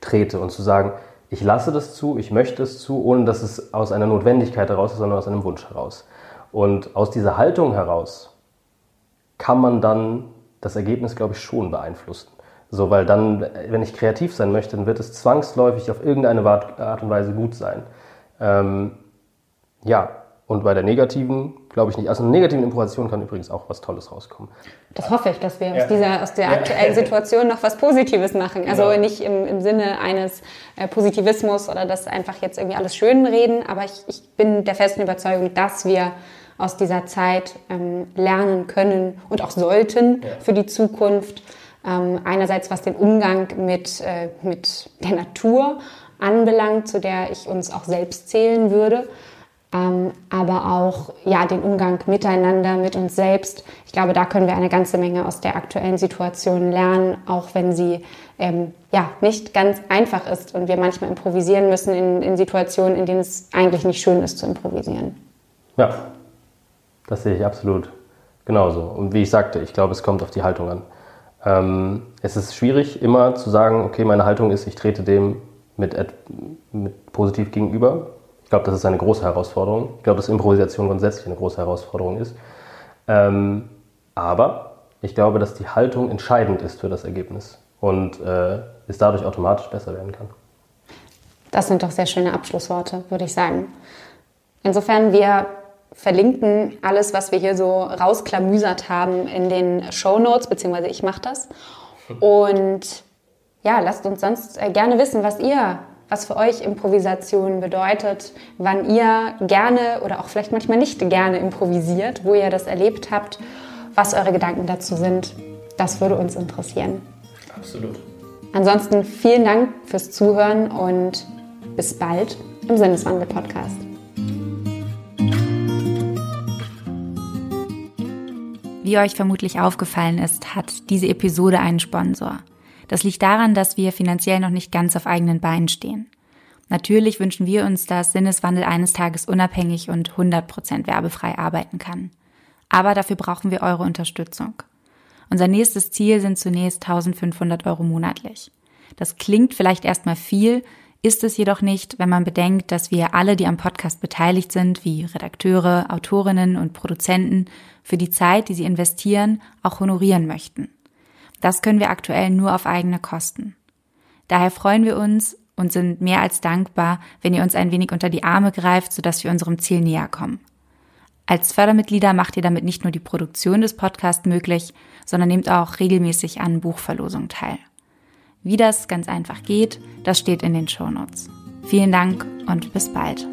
trete und zu sagen, ich lasse das zu, ich möchte es zu, ohne dass es aus einer Notwendigkeit heraus ist, sondern aus einem Wunsch heraus. Und aus dieser Haltung heraus kann man dann das Ergebnis, glaube ich, schon beeinflussen. So, weil dann, wenn ich kreativ sein möchte, dann wird es zwangsläufig auf irgendeine Art und Weise gut sein. Ähm, ja, und bei der negativen glaube ich nicht. Also eine negativen Improvisation kann übrigens auch was Tolles rauskommen. Das hoffe ich, dass wir ja. aus, dieser, aus der aktuellen Situation noch was Positives machen. Also genau. nicht im, im Sinne eines äh, Positivismus oder das einfach jetzt irgendwie alles schön reden, aber ich, ich bin der festen Überzeugung, dass wir aus dieser Zeit ähm, lernen können und auch sollten ja. für die Zukunft. Ähm, einerseits was den Umgang mit, äh, mit der Natur anbelangt, zu der ich uns auch selbst zählen würde ähm, aber auch ja, den Umgang miteinander, mit uns selbst. Ich glaube, da können wir eine ganze Menge aus der aktuellen Situation lernen, auch wenn sie ähm, ja, nicht ganz einfach ist und wir manchmal improvisieren müssen in, in Situationen, in denen es eigentlich nicht schön ist zu improvisieren. Ja, das sehe ich absolut genauso. Und wie ich sagte, ich glaube, es kommt auf die Haltung an. Ähm, es ist schwierig, immer zu sagen, okay, meine Haltung ist, ich trete dem mit, mit positiv gegenüber. Ich glaube, das ist eine große Herausforderung. Ich glaube, dass Improvisation grundsätzlich eine große Herausforderung ist. Ähm, aber ich glaube, dass die Haltung entscheidend ist für das Ergebnis und äh, es dadurch automatisch besser werden kann. Das sind doch sehr schöne Abschlussworte, würde ich sagen. Insofern, wir verlinken alles, was wir hier so rausklamüsert haben, in den Show Notes, beziehungsweise ich mache das. Und ja, lasst uns sonst äh, gerne wissen, was ihr was für euch Improvisation bedeutet, wann ihr gerne oder auch vielleicht manchmal nicht gerne improvisiert, wo ihr das erlebt habt, was eure Gedanken dazu sind. Das würde uns interessieren. Absolut. Ansonsten vielen Dank fürs Zuhören und bis bald im Sinneswandel-Podcast. Wie euch vermutlich aufgefallen ist, hat diese Episode einen Sponsor. Das liegt daran, dass wir finanziell noch nicht ganz auf eigenen Beinen stehen. Natürlich wünschen wir uns, dass Sinneswandel eines Tages unabhängig und 100% werbefrei arbeiten kann. Aber dafür brauchen wir eure Unterstützung. Unser nächstes Ziel sind zunächst 1500 Euro monatlich. Das klingt vielleicht erstmal viel, ist es jedoch nicht, wenn man bedenkt, dass wir alle, die am Podcast beteiligt sind, wie Redakteure, Autorinnen und Produzenten, für die Zeit, die sie investieren, auch honorieren möchten. Das können wir aktuell nur auf eigene Kosten. Daher freuen wir uns und sind mehr als dankbar, wenn ihr uns ein wenig unter die Arme greift, sodass wir unserem Ziel näher kommen. Als Fördermitglieder macht ihr damit nicht nur die Produktion des Podcasts möglich, sondern nehmt auch regelmäßig an Buchverlosungen teil. Wie das ganz einfach geht, das steht in den Shownotes. Vielen Dank und bis bald.